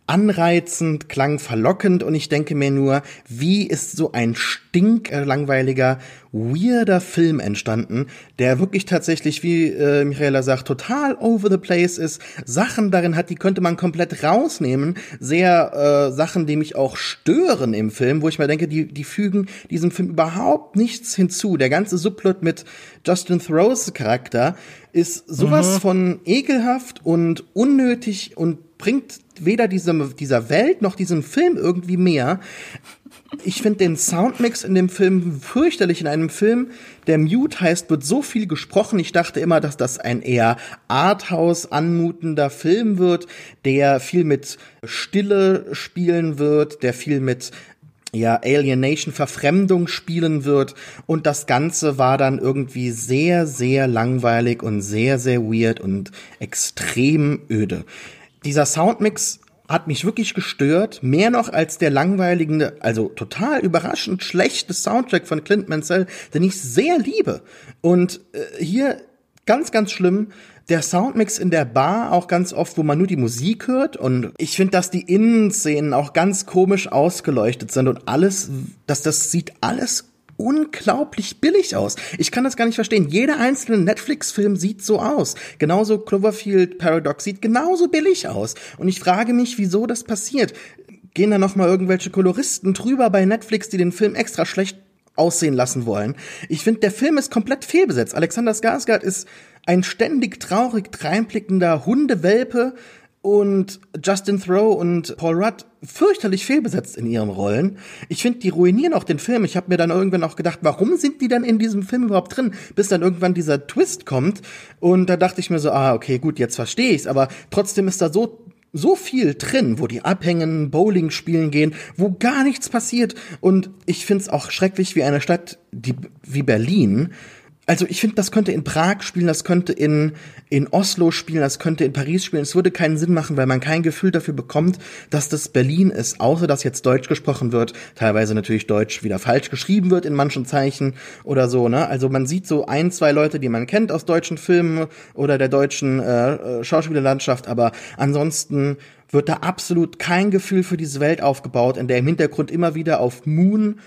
anreizend, klang verlockend und ich denke mir nur, wie ist so ein stinklangweiliger, weirder Film entstanden, der wirklich tatsächlich, wie äh, Michaela sagt, total over the place ist, Sachen darin hat, die könnte man komplett rausnehmen, sehr äh, Sachen, die mich auch stören im Film, wo ich mir denke, die, die fügen diesem Film überhaupt nichts hinzu. Der ganze Subplot mit Justin Thoreaus Charakter ist sowas mhm. von ekelhaft und unnötig und bringt weder diesem, dieser Welt noch diesem Film irgendwie mehr. Ich finde den Soundmix in dem Film fürchterlich. In einem Film, der Mute heißt, wird so viel gesprochen. Ich dachte immer, dass das ein eher Arthouse anmutender Film wird, der viel mit Stille spielen wird, der viel mit ja, Alienation, Verfremdung spielen wird. Und das Ganze war dann irgendwie sehr, sehr langweilig und sehr, sehr weird und extrem öde dieser Soundmix hat mich wirklich gestört, mehr noch als der langweilige, also total überraschend schlechte Soundtrack von Clint Mansell, den ich sehr liebe. Und äh, hier ganz, ganz schlimm, der Soundmix in der Bar auch ganz oft, wo man nur die Musik hört. Und ich finde, dass die Innenszenen auch ganz komisch ausgeleuchtet sind und alles, dass das sieht alles unglaublich billig aus. Ich kann das gar nicht verstehen. Jeder einzelne Netflix-Film sieht so aus. Genauso Cloverfield Paradox sieht genauso billig aus. Und ich frage mich, wieso das passiert. Gehen da noch mal irgendwelche Koloristen drüber bei Netflix, die den Film extra schlecht aussehen lassen wollen. Ich finde, der Film ist komplett fehlbesetzt. Alexander Skarsgård ist ein ständig traurig dreinblickender Hundewelpe, und Justin Thoreau und Paul Rudd fürchterlich fehlbesetzt in ihren Rollen. Ich finde, die ruinieren auch den Film. Ich habe mir dann irgendwann auch gedacht, warum sind die dann in diesem Film überhaupt drin? Bis dann irgendwann dieser Twist kommt. Und da dachte ich mir so, ah, okay, gut, jetzt verstehe ich's. Aber trotzdem ist da so so viel drin, wo die abhängen, Bowling spielen gehen, wo gar nichts passiert. Und ich find's auch schrecklich, wie eine Stadt die, wie Berlin also ich finde, das könnte in Prag spielen, das könnte in, in Oslo spielen, das könnte in Paris spielen. Es würde keinen Sinn machen, weil man kein Gefühl dafür bekommt, dass das Berlin ist, außer dass jetzt Deutsch gesprochen wird, teilweise natürlich Deutsch wieder falsch geschrieben wird in manchen Zeichen oder so. Ne? Also man sieht so ein, zwei Leute, die man kennt aus deutschen Filmen oder der deutschen äh, äh Schauspielerlandschaft, aber ansonsten wird da absolut kein Gefühl für diese Welt aufgebaut, in der im Hintergrund immer wieder auf Moon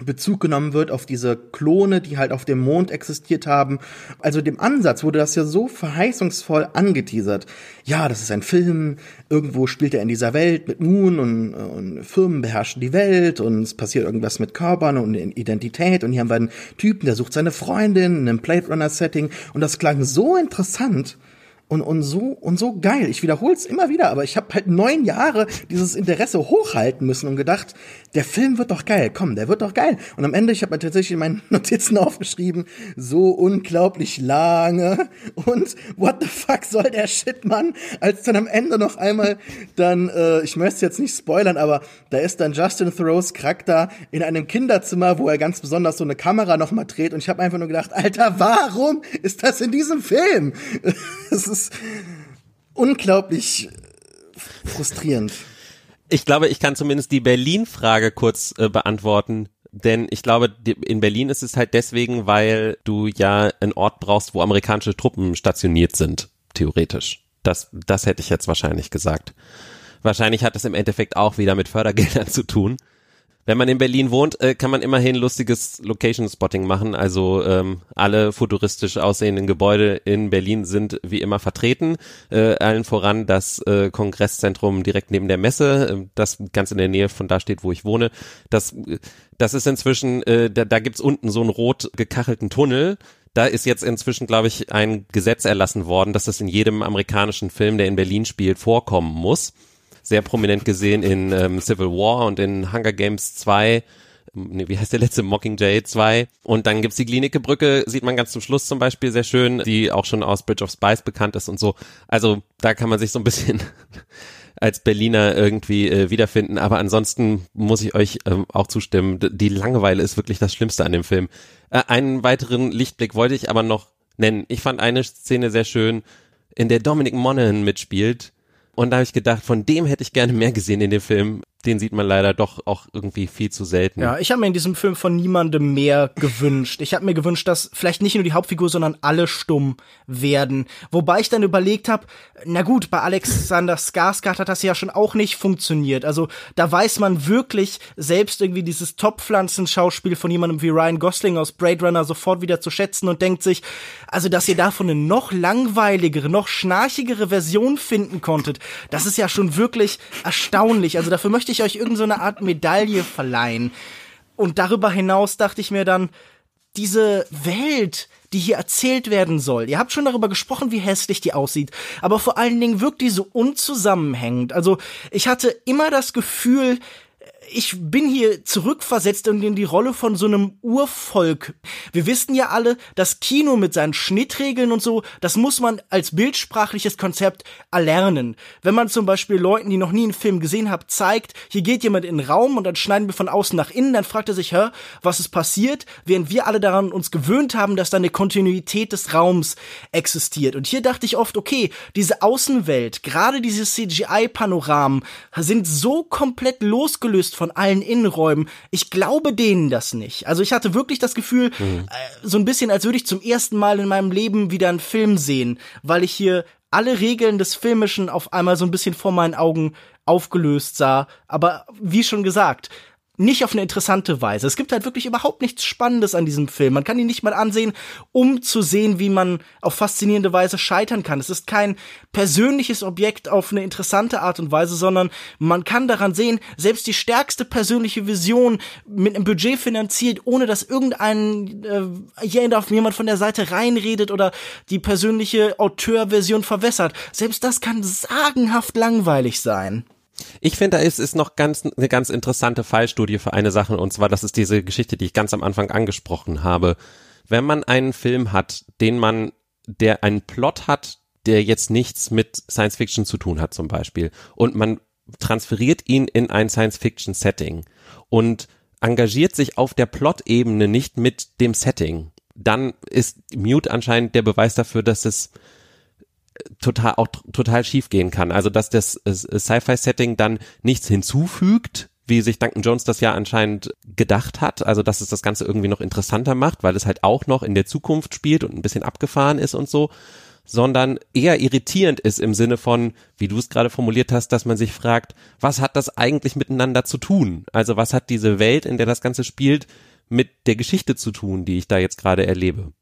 Bezug genommen wird auf diese Klone, die halt auf dem Mond existiert haben. Also dem Ansatz wurde das ja so verheißungsvoll angeteasert. Ja, das ist ein Film, irgendwo spielt er in dieser Welt mit Moon und, und Firmen beherrschen die Welt und es passiert irgendwas mit Körpern und Identität und hier haben wir einen Typen, der sucht seine Freundin in einem Blade Runner Setting und das klang so interessant und, und so und so geil. Ich wiederhole es immer wieder, aber ich habe halt neun Jahre dieses Interesse hochhalten müssen und gedacht, der Film wird doch geil, komm, der wird doch geil. Und am Ende, ich habe tatsächlich in meinen Notizen aufgeschrieben, so unglaublich lange und what the fuck soll der Shit, Mann? Als dann am Ende noch einmal dann, äh, ich möchte jetzt nicht spoilern, aber da ist dann Justin Thoreaus Charakter in einem Kinderzimmer, wo er ganz besonders so eine Kamera noch mal dreht und ich habe einfach nur gedacht, Alter, warum ist das in diesem Film? Es ist ist unglaublich frustrierend. Ich glaube, ich kann zumindest die Berlin-Frage kurz äh, beantworten. Denn ich glaube, in Berlin ist es halt deswegen, weil du ja einen Ort brauchst, wo amerikanische Truppen stationiert sind, theoretisch. Das, das hätte ich jetzt wahrscheinlich gesagt. Wahrscheinlich hat es im Endeffekt auch wieder mit Fördergeldern zu tun. Wenn man in Berlin wohnt, äh, kann man immerhin lustiges Location-Spotting machen. Also ähm, alle futuristisch aussehenden Gebäude in Berlin sind wie immer vertreten. Äh, allen voran das äh, Kongresszentrum direkt neben der Messe, äh, das ganz in der Nähe von da steht, wo ich wohne. Das, das ist inzwischen, äh, da, da gibt's unten so einen rot gekachelten Tunnel. Da ist jetzt inzwischen, glaube ich, ein Gesetz erlassen worden, dass das in jedem amerikanischen Film, der in Berlin spielt, vorkommen muss sehr prominent gesehen in ähm, Civil War und in Hunger Games 2 nee, wie heißt der letzte Mockingjay 2 und dann gibt's die Klinikebrücke, sieht man ganz zum Schluss zum Beispiel sehr schön, die auch schon aus Bridge of Spies bekannt ist und so. Also da kann man sich so ein bisschen als Berliner irgendwie äh, wiederfinden, aber ansonsten muss ich euch ähm, auch zustimmen, die Langeweile ist wirklich das Schlimmste an dem Film. Äh, einen weiteren Lichtblick wollte ich aber noch nennen. Ich fand eine Szene sehr schön, in der Dominic Monaghan mitspielt, und da habe ich gedacht, von dem hätte ich gerne mehr gesehen in dem Film den sieht man leider doch auch irgendwie viel zu selten. Ja, ich habe mir in diesem Film von niemandem mehr gewünscht. Ich habe mir gewünscht, dass vielleicht nicht nur die Hauptfigur, sondern alle stumm werden. Wobei ich dann überlegt habe, na gut, bei Alexander Skarsgård hat das ja schon auch nicht funktioniert. Also da weiß man wirklich selbst irgendwie dieses Top-Pflanzen-Schauspiel von jemandem wie Ryan Gosling aus Blade Runner sofort wieder zu schätzen und denkt sich, also dass ihr davon eine noch langweiligere, noch schnarchigere Version finden konntet, das ist ja schon wirklich erstaunlich. Also dafür möchte ich euch irgendeine so Art Medaille verleihen. Und darüber hinaus dachte ich mir dann, diese Welt, die hier erzählt werden soll. Ihr habt schon darüber gesprochen, wie hässlich die aussieht, aber vor allen Dingen wirkt die so unzusammenhängend. Also ich hatte immer das Gefühl, ich bin hier zurückversetzt in die Rolle von so einem Urvolk. Wir wissen ja alle, das Kino mit seinen Schnittregeln und so, das muss man als bildsprachliches Konzept erlernen. Wenn man zum Beispiel Leuten, die noch nie einen Film gesehen haben, zeigt, hier geht jemand in den Raum und dann schneiden wir von außen nach innen, dann fragt er sich, hä, was ist passiert? Während wir alle daran uns gewöhnt haben, dass da eine Kontinuität des Raums existiert. Und hier dachte ich oft, okay, diese Außenwelt, gerade diese CGI-Panoramen sind so komplett losgelöst von allen Innenräumen. Ich glaube denen das nicht. Also ich hatte wirklich das Gefühl, mhm. äh, so ein bisschen, als würde ich zum ersten Mal in meinem Leben wieder einen Film sehen, weil ich hier alle Regeln des Filmischen auf einmal so ein bisschen vor meinen Augen aufgelöst sah. Aber wie schon gesagt, nicht auf eine interessante Weise. Es gibt halt wirklich überhaupt nichts Spannendes an diesem Film. Man kann ihn nicht mal ansehen, um zu sehen, wie man auf faszinierende Weise scheitern kann. Es ist kein persönliches Objekt auf eine interessante Art und Weise, sondern man kann daran sehen, selbst die stärkste persönliche Vision mit einem Budget finanziert, ohne dass irgendein äh, jemand von der Seite reinredet oder die persönliche Auteurversion verwässert. Selbst das kann sagenhaft langweilig sein. Ich finde, da ist, ist noch ganz, eine ganz interessante Fallstudie für eine Sache, und zwar, das ist diese Geschichte, die ich ganz am Anfang angesprochen habe. Wenn man einen Film hat, den man, der einen Plot hat, der jetzt nichts mit Science Fiction zu tun hat, zum Beispiel, und man transferiert ihn in ein Science Fiction Setting und engagiert sich auf der Plot-Ebene nicht mit dem Setting, dann ist Mute anscheinend der Beweis dafür, dass es total auch total schief gehen kann. Also dass das Sci-Fi-Setting dann nichts hinzufügt, wie sich Duncan Jones das ja anscheinend gedacht hat. Also dass es das Ganze irgendwie noch interessanter macht, weil es halt auch noch in der Zukunft spielt und ein bisschen abgefahren ist und so, sondern eher irritierend ist im Sinne von, wie du es gerade formuliert hast, dass man sich fragt, was hat das eigentlich miteinander zu tun? Also was hat diese Welt, in der das Ganze spielt, mit der Geschichte zu tun, die ich da jetzt gerade erlebe?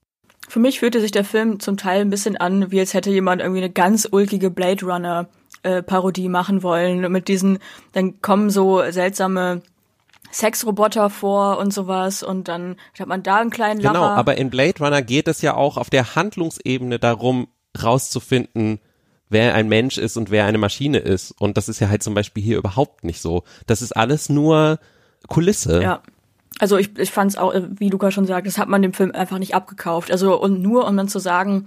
Für mich fühlte sich der Film zum Teil ein bisschen an, wie als hätte jemand irgendwie eine ganz ulkige Blade Runner äh, Parodie machen wollen. Mit diesen, dann kommen so seltsame Sexroboter vor und sowas und dann hat man da einen kleinen Lacher. Genau, aber in Blade Runner geht es ja auch auf der Handlungsebene darum, rauszufinden, wer ein Mensch ist und wer eine Maschine ist. Und das ist ja halt zum Beispiel hier überhaupt nicht so. Das ist alles nur Kulisse. Ja. Also ich, ich fand es auch, wie Luca schon sagt, das hat man dem Film einfach nicht abgekauft. Also und nur um dann zu sagen,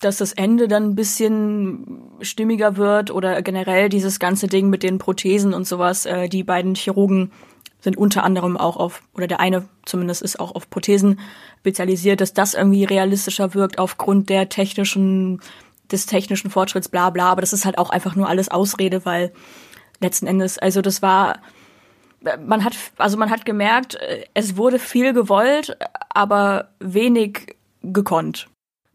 dass das Ende dann ein bisschen stimmiger wird oder generell dieses ganze Ding mit den Prothesen und sowas. Äh, die beiden Chirurgen sind unter anderem auch auf, oder der eine zumindest ist auch auf Prothesen spezialisiert, dass das irgendwie realistischer wirkt aufgrund der technischen, des technischen Fortschritts, bla bla. Aber das ist halt auch einfach nur alles Ausrede, weil letzten Endes, also das war man hat, also man hat gemerkt, äh, es wurde viel gewollt, aber wenig gekonnt.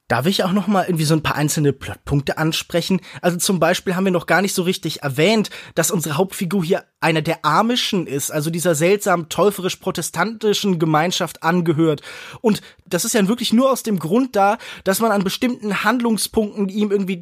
Darf ich auch noch mal irgendwie so ein paar einzelne Plotpunkte ansprechen? Also zum Beispiel haben wir noch gar nicht so richtig erwähnt, dass unsere Hauptfigur hier einer der Amischen ist, also dieser seltsam täuferisch-protestantischen Gemeinschaft angehört. Und das ist ja wirklich nur aus dem Grund da, dass man an bestimmten Handlungspunkten ihm irgendwie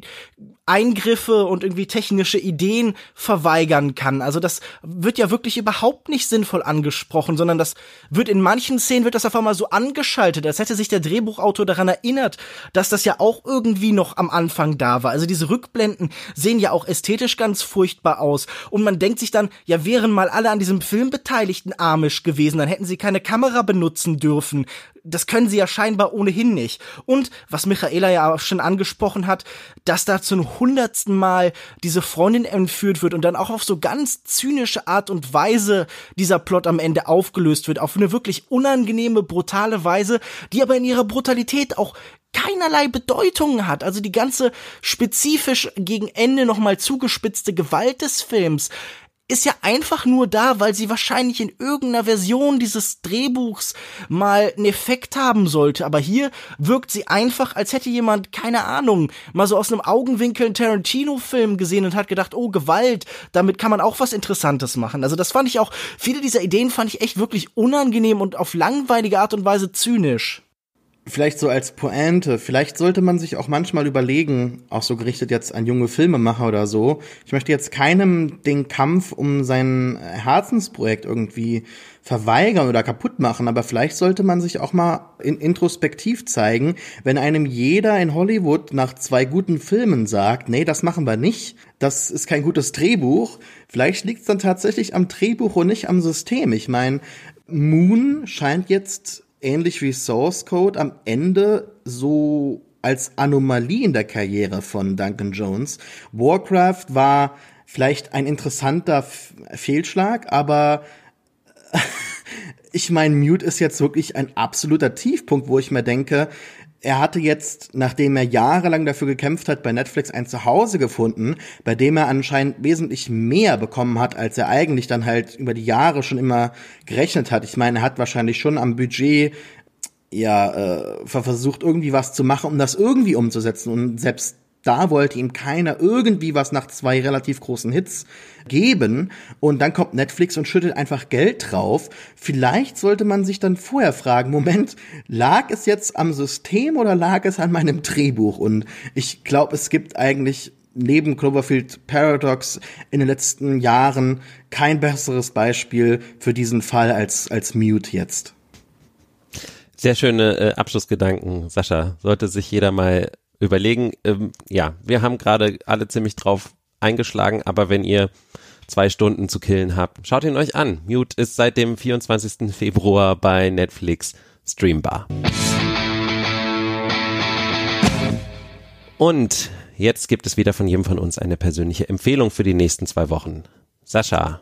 Eingriffe und irgendwie technische Ideen verweigern kann. Also das wird ja wirklich überhaupt nicht sinnvoll angesprochen, sondern das wird in manchen Szenen wird das auf einmal so angeschaltet, als hätte sich der Drehbuchautor daran erinnert, dass das ja auch irgendwie noch am Anfang da war. Also diese Rückblenden sehen ja auch ästhetisch ganz furchtbar aus und man denkt sich dann, ja wären mal alle an diesem Film beteiligten Amish gewesen, dann hätten sie keine Kamera benutzen dürfen das können sie ja scheinbar ohnehin nicht. Und was Michaela ja auch schon angesprochen hat, dass da zum hundertsten Mal diese Freundin entführt wird und dann auch auf so ganz zynische Art und Weise dieser Plot am Ende aufgelöst wird, auf eine wirklich unangenehme, brutale Weise, die aber in ihrer Brutalität auch keinerlei Bedeutung hat. Also die ganze spezifisch gegen Ende nochmal zugespitzte Gewalt des Films ist ja einfach nur da, weil sie wahrscheinlich in irgendeiner Version dieses Drehbuchs mal einen Effekt haben sollte. Aber hier wirkt sie einfach, als hätte jemand, keine Ahnung, mal so aus einem Augenwinkel einen Tarantino-Film gesehen und hat gedacht, oh, Gewalt, damit kann man auch was Interessantes machen. Also das fand ich auch, viele dieser Ideen fand ich echt wirklich unangenehm und auf langweilige Art und Weise zynisch vielleicht so als Pointe, vielleicht sollte man sich auch manchmal überlegen, auch so gerichtet jetzt an junge Filmemacher oder so, ich möchte jetzt keinem den Kampf um sein Herzensprojekt irgendwie verweigern oder kaputt machen, aber vielleicht sollte man sich auch mal in introspektiv zeigen, wenn einem jeder in Hollywood nach zwei guten Filmen sagt, nee, das machen wir nicht, das ist kein gutes Drehbuch, vielleicht liegt es dann tatsächlich am Drehbuch und nicht am System. Ich meine, Moon scheint jetzt ähnlich wie Source Code am Ende so als Anomalie in der Karriere von Duncan Jones. Warcraft war vielleicht ein interessanter Fehlschlag, aber ich meine, Mute ist jetzt wirklich ein absoluter Tiefpunkt, wo ich mir denke, er hatte jetzt, nachdem er jahrelang dafür gekämpft hat, bei Netflix ein Zuhause gefunden, bei dem er anscheinend wesentlich mehr bekommen hat, als er eigentlich dann halt über die Jahre schon immer gerechnet hat. Ich meine, er hat wahrscheinlich schon am Budget ja äh, versucht irgendwie was zu machen, um das irgendwie umzusetzen und selbst da wollte ihm keiner irgendwie was nach zwei relativ großen Hits geben und dann kommt Netflix und schüttet einfach Geld drauf. Vielleicht sollte man sich dann vorher fragen, Moment, lag es jetzt am System oder lag es an meinem Drehbuch? Und ich glaube, es gibt eigentlich neben Cloverfield Paradox in den letzten Jahren kein besseres Beispiel für diesen Fall als, als Mute jetzt. Sehr schöne äh, Abschlussgedanken, Sascha. Sollte sich jeder mal überlegen. Ähm, ja, wir haben gerade alle ziemlich drauf eingeschlagen, aber wenn ihr zwei Stunden zu killen habt, schaut ihn euch an. Mute ist seit dem 24. Februar bei Netflix streambar. Und jetzt gibt es wieder von jedem von uns eine persönliche Empfehlung für die nächsten zwei Wochen. Sascha.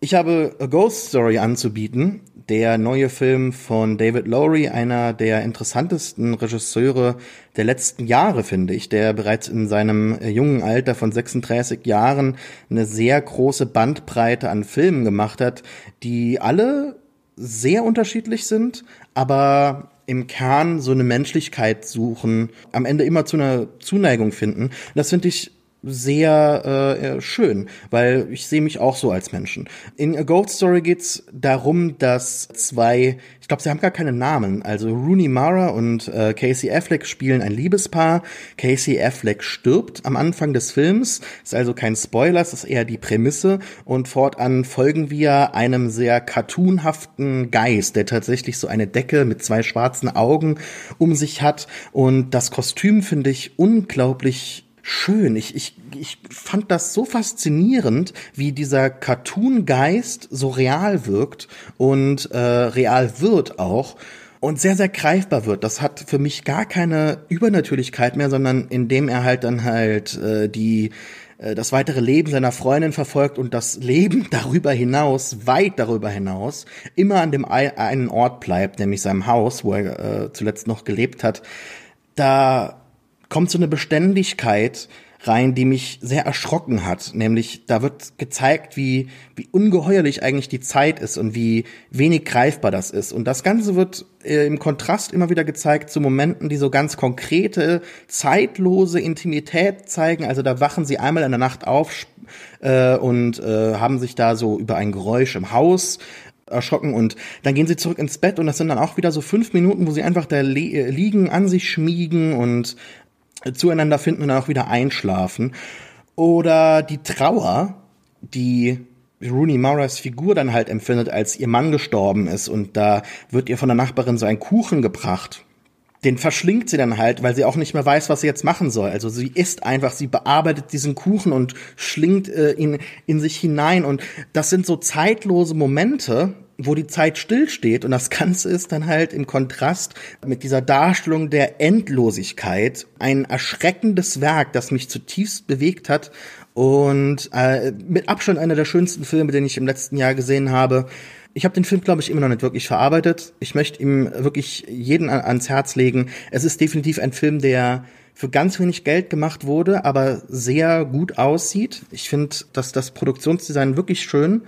Ich habe A Ghost Story anzubieten der neue Film von David Lowry, einer der interessantesten Regisseure der letzten Jahre, finde ich, der bereits in seinem äh, jungen Alter von 36 Jahren eine sehr große Bandbreite an Filmen gemacht hat, die alle sehr unterschiedlich sind, aber im Kern so eine Menschlichkeit suchen, am Ende immer zu einer Zuneigung finden. Das finde ich sehr äh, schön, weil ich sehe mich auch so als Menschen. In A Gold Story geht's darum, dass zwei, ich glaube, sie haben gar keine Namen, also Rooney Mara und äh, Casey Affleck spielen ein Liebespaar. Casey Affleck stirbt am Anfang des Films, ist also kein Spoiler, es ist eher die Prämisse und fortan folgen wir einem sehr cartoonhaften Geist, der tatsächlich so eine Decke mit zwei schwarzen Augen um sich hat und das Kostüm finde ich unglaublich schön. Ich, ich, ich fand das so faszinierend, wie dieser Cartoon-Geist so real wirkt und äh, real wird auch und sehr, sehr greifbar wird. Das hat für mich gar keine Übernatürlichkeit mehr, sondern indem er halt dann halt äh, die äh, das weitere Leben seiner Freundin verfolgt und das Leben darüber hinaus, weit darüber hinaus, immer an dem einen Ort bleibt, nämlich seinem Haus, wo er äh, zuletzt noch gelebt hat. Da kommt so eine Beständigkeit rein, die mich sehr erschrocken hat. Nämlich, da wird gezeigt, wie, wie ungeheuerlich eigentlich die Zeit ist und wie wenig greifbar das ist. Und das Ganze wird äh, im Kontrast immer wieder gezeigt zu Momenten, die so ganz konkrete, zeitlose Intimität zeigen. Also da wachen sie einmal in der Nacht auf äh, und äh, haben sich da so über ein Geräusch im Haus erschrocken und dann gehen sie zurück ins Bett und das sind dann auch wieder so fünf Minuten, wo sie einfach da li liegen, an sich schmiegen und zueinander finden und dann auch wieder einschlafen. Oder die Trauer, die Rooney Maras Figur dann halt empfindet, als ihr Mann gestorben ist und da wird ihr von der Nachbarin so ein Kuchen gebracht. Den verschlingt sie dann halt, weil sie auch nicht mehr weiß, was sie jetzt machen soll. Also sie isst einfach, sie bearbeitet diesen Kuchen und schlingt äh, ihn in sich hinein. Und das sind so zeitlose Momente, wo die Zeit stillsteht und das Ganze ist dann halt im Kontrast mit dieser Darstellung der Endlosigkeit ein erschreckendes Werk, das mich zutiefst bewegt hat und äh, mit Abstand einer der schönsten Filme, den ich im letzten Jahr gesehen habe. Ich habe den Film, glaube ich, immer noch nicht wirklich verarbeitet. Ich möchte ihm wirklich jeden ans Herz legen. Es ist definitiv ein Film, der für ganz wenig Geld gemacht wurde, aber sehr gut aussieht. Ich finde, dass das Produktionsdesign wirklich schön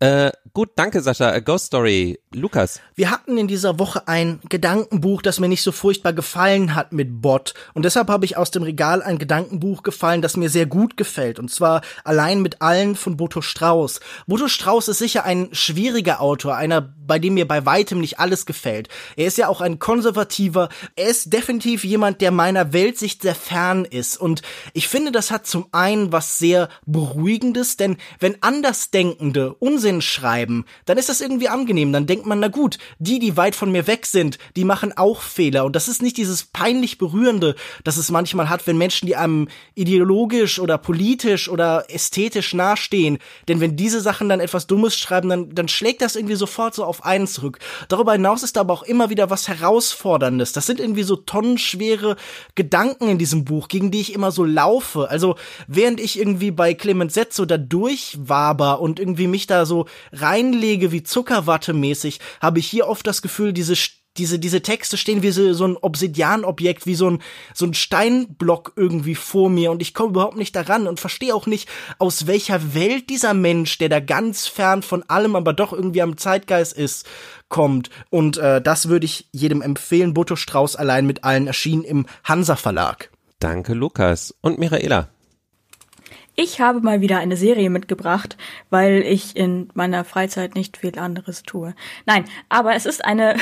äh, gut, danke Sascha. A Ghost Story. Lukas. Wir hatten in dieser Woche ein Gedankenbuch, das mir nicht so furchtbar gefallen hat mit Bot. Und deshalb habe ich aus dem Regal ein Gedankenbuch gefallen, das mir sehr gut gefällt. Und zwar allein mit allen von Boto Strauß. Boto Strauß ist sicher ein schwieriger Autor, einer, bei dem mir bei weitem nicht alles gefällt. Er ist ja auch ein konservativer. Er ist definitiv jemand, der meiner Weltsicht sehr fern ist. Und ich finde, das hat zum einen was sehr Beruhigendes, denn wenn Andersdenkende Unsinn Unsinn schreiben, dann ist das irgendwie angenehm. Dann denkt man, na gut, die, die weit von mir weg sind, die machen auch Fehler. Und das ist nicht dieses peinlich berührende, das es manchmal hat, wenn Menschen, die einem ideologisch oder politisch oder ästhetisch nahestehen. Denn wenn diese Sachen dann etwas Dummes schreiben, dann, dann schlägt das irgendwie sofort so auf einen zurück. Darüber hinaus ist aber auch immer wieder was Herausforderndes. Das sind irgendwie so tonnenschwere Gedanken in diesem Buch, gegen die ich immer so laufe. Also, während ich irgendwie bei Clement Setzo da durchwaber und irgendwie mich da so reinlege wie Zuckerwatte mäßig, habe ich hier oft das Gefühl, diese diese, diese Texte stehen wie so, so ein Obsidianobjekt, wie so ein, so ein Steinblock irgendwie vor mir und ich komme überhaupt nicht daran und verstehe auch nicht, aus welcher Welt dieser Mensch, der da ganz fern von allem, aber doch irgendwie am Zeitgeist ist, kommt. Und äh, das würde ich jedem empfehlen. Botto Strauß allein mit allen erschienen im Hansa Verlag. Danke, Lukas. Und Michaela. Ich habe mal wieder eine Serie mitgebracht, weil ich in meiner Freizeit nicht viel anderes tue. Nein, aber es ist eine,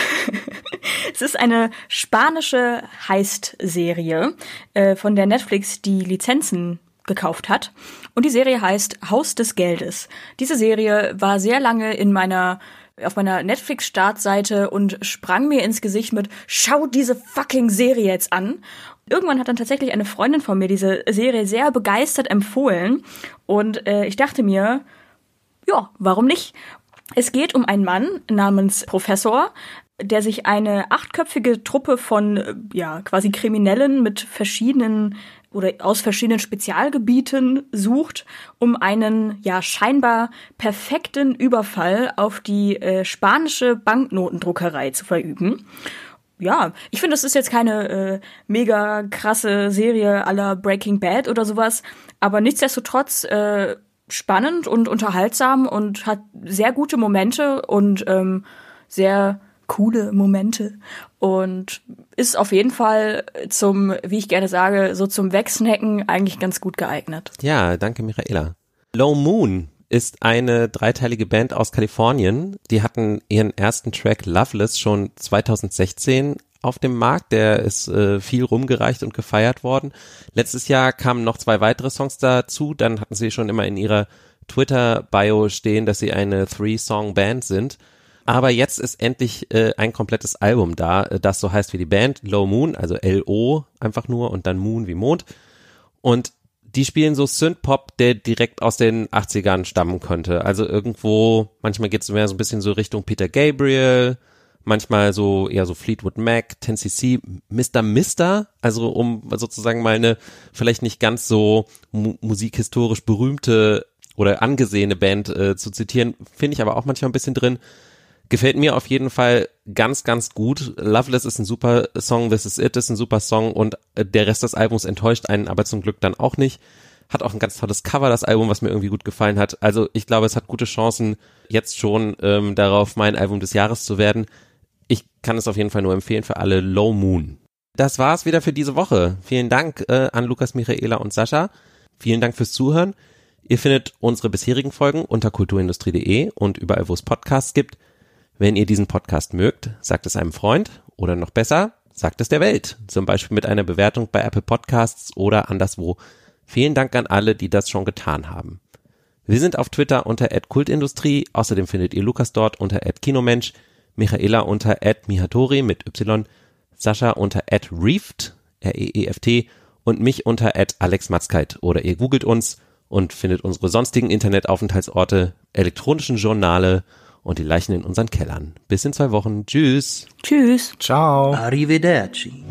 es ist eine spanische Heist-Serie, äh, von der Netflix die Lizenzen gekauft hat. Und die Serie heißt Haus des Geldes. Diese Serie war sehr lange in meiner auf meiner Netflix-Startseite und sprang mir ins Gesicht mit Schau diese fucking Serie jetzt an. Irgendwann hat dann tatsächlich eine Freundin von mir diese Serie sehr begeistert empfohlen und äh, ich dachte mir, ja, warum nicht? Es geht um einen Mann namens Professor, der sich eine achtköpfige Truppe von äh, ja quasi Kriminellen mit verschiedenen oder aus verschiedenen Spezialgebieten sucht, um einen ja scheinbar perfekten Überfall auf die äh, spanische Banknotendruckerei zu verüben ja, ich finde, das ist jetzt keine äh, mega krasse Serie aller Breaking Bad oder sowas, aber nichtsdestotrotz äh, spannend und unterhaltsam und hat sehr gute Momente und ähm, sehr coole Momente und ist auf jeden Fall zum, wie ich gerne sage, so zum Wegsnacken eigentlich ganz gut geeignet. Ja, danke Michaela. Low Moon ist eine dreiteilige Band aus Kalifornien. Die hatten ihren ersten Track Loveless schon 2016 auf dem Markt. Der ist äh, viel rumgereicht und gefeiert worden. Letztes Jahr kamen noch zwei weitere Songs dazu. Dann hatten sie schon immer in ihrer Twitter-Bio stehen, dass sie eine Three-Song-Band sind. Aber jetzt ist endlich äh, ein komplettes Album da, äh, das so heißt wie die Band, Low Moon, also L-O einfach nur und dann Moon wie Mond. Und die spielen so Synth-Pop, der direkt aus den 80ern stammen könnte. Also irgendwo, manchmal geht es mehr so ein bisschen so Richtung Peter Gabriel, manchmal so eher so Fleetwood Mac, 10cc, Mr. Mister, also um sozusagen mal eine vielleicht nicht ganz so mu musikhistorisch berühmte oder angesehene Band äh, zu zitieren, finde ich aber auch manchmal ein bisschen drin. Gefällt mir auf jeden Fall ganz, ganz gut. Loveless ist ein super Song, This Is It ist ein super Song und äh, der Rest des Albums enttäuscht einen aber zum Glück dann auch nicht. Hat auch ein ganz tolles Cover, das Album, was mir irgendwie gut gefallen hat. Also ich glaube, es hat gute Chancen, jetzt schon ähm, darauf mein Album des Jahres zu werden. Ich kann es auf jeden Fall nur empfehlen für alle Low Moon. Das war's wieder für diese Woche. Vielen Dank äh, an Lukas, Michaela und Sascha. Vielen Dank fürs Zuhören. Ihr findet unsere bisherigen Folgen unter kulturindustrie.de und überall, wo es Podcasts gibt. Wenn ihr diesen Podcast mögt, sagt es einem Freund oder noch besser, sagt es der Welt. Zum Beispiel mit einer Bewertung bei Apple Podcasts oder anderswo. Vielen Dank an alle, die das schon getan haben. Wir sind auf Twitter unter @kultindustrie. Außerdem findet ihr Lukas dort unter @kinomensch, Michaela unter @mihatori mit y, Sascha unter @reeft, R E E F T und mich unter @alexmatzkeit oder ihr googelt uns und findet unsere sonstigen Internetaufenthaltsorte, elektronischen Journale und die Leichen in unseren Kellern. Bis in zwei Wochen. Tschüss. Tschüss. Ciao. Arrivederci.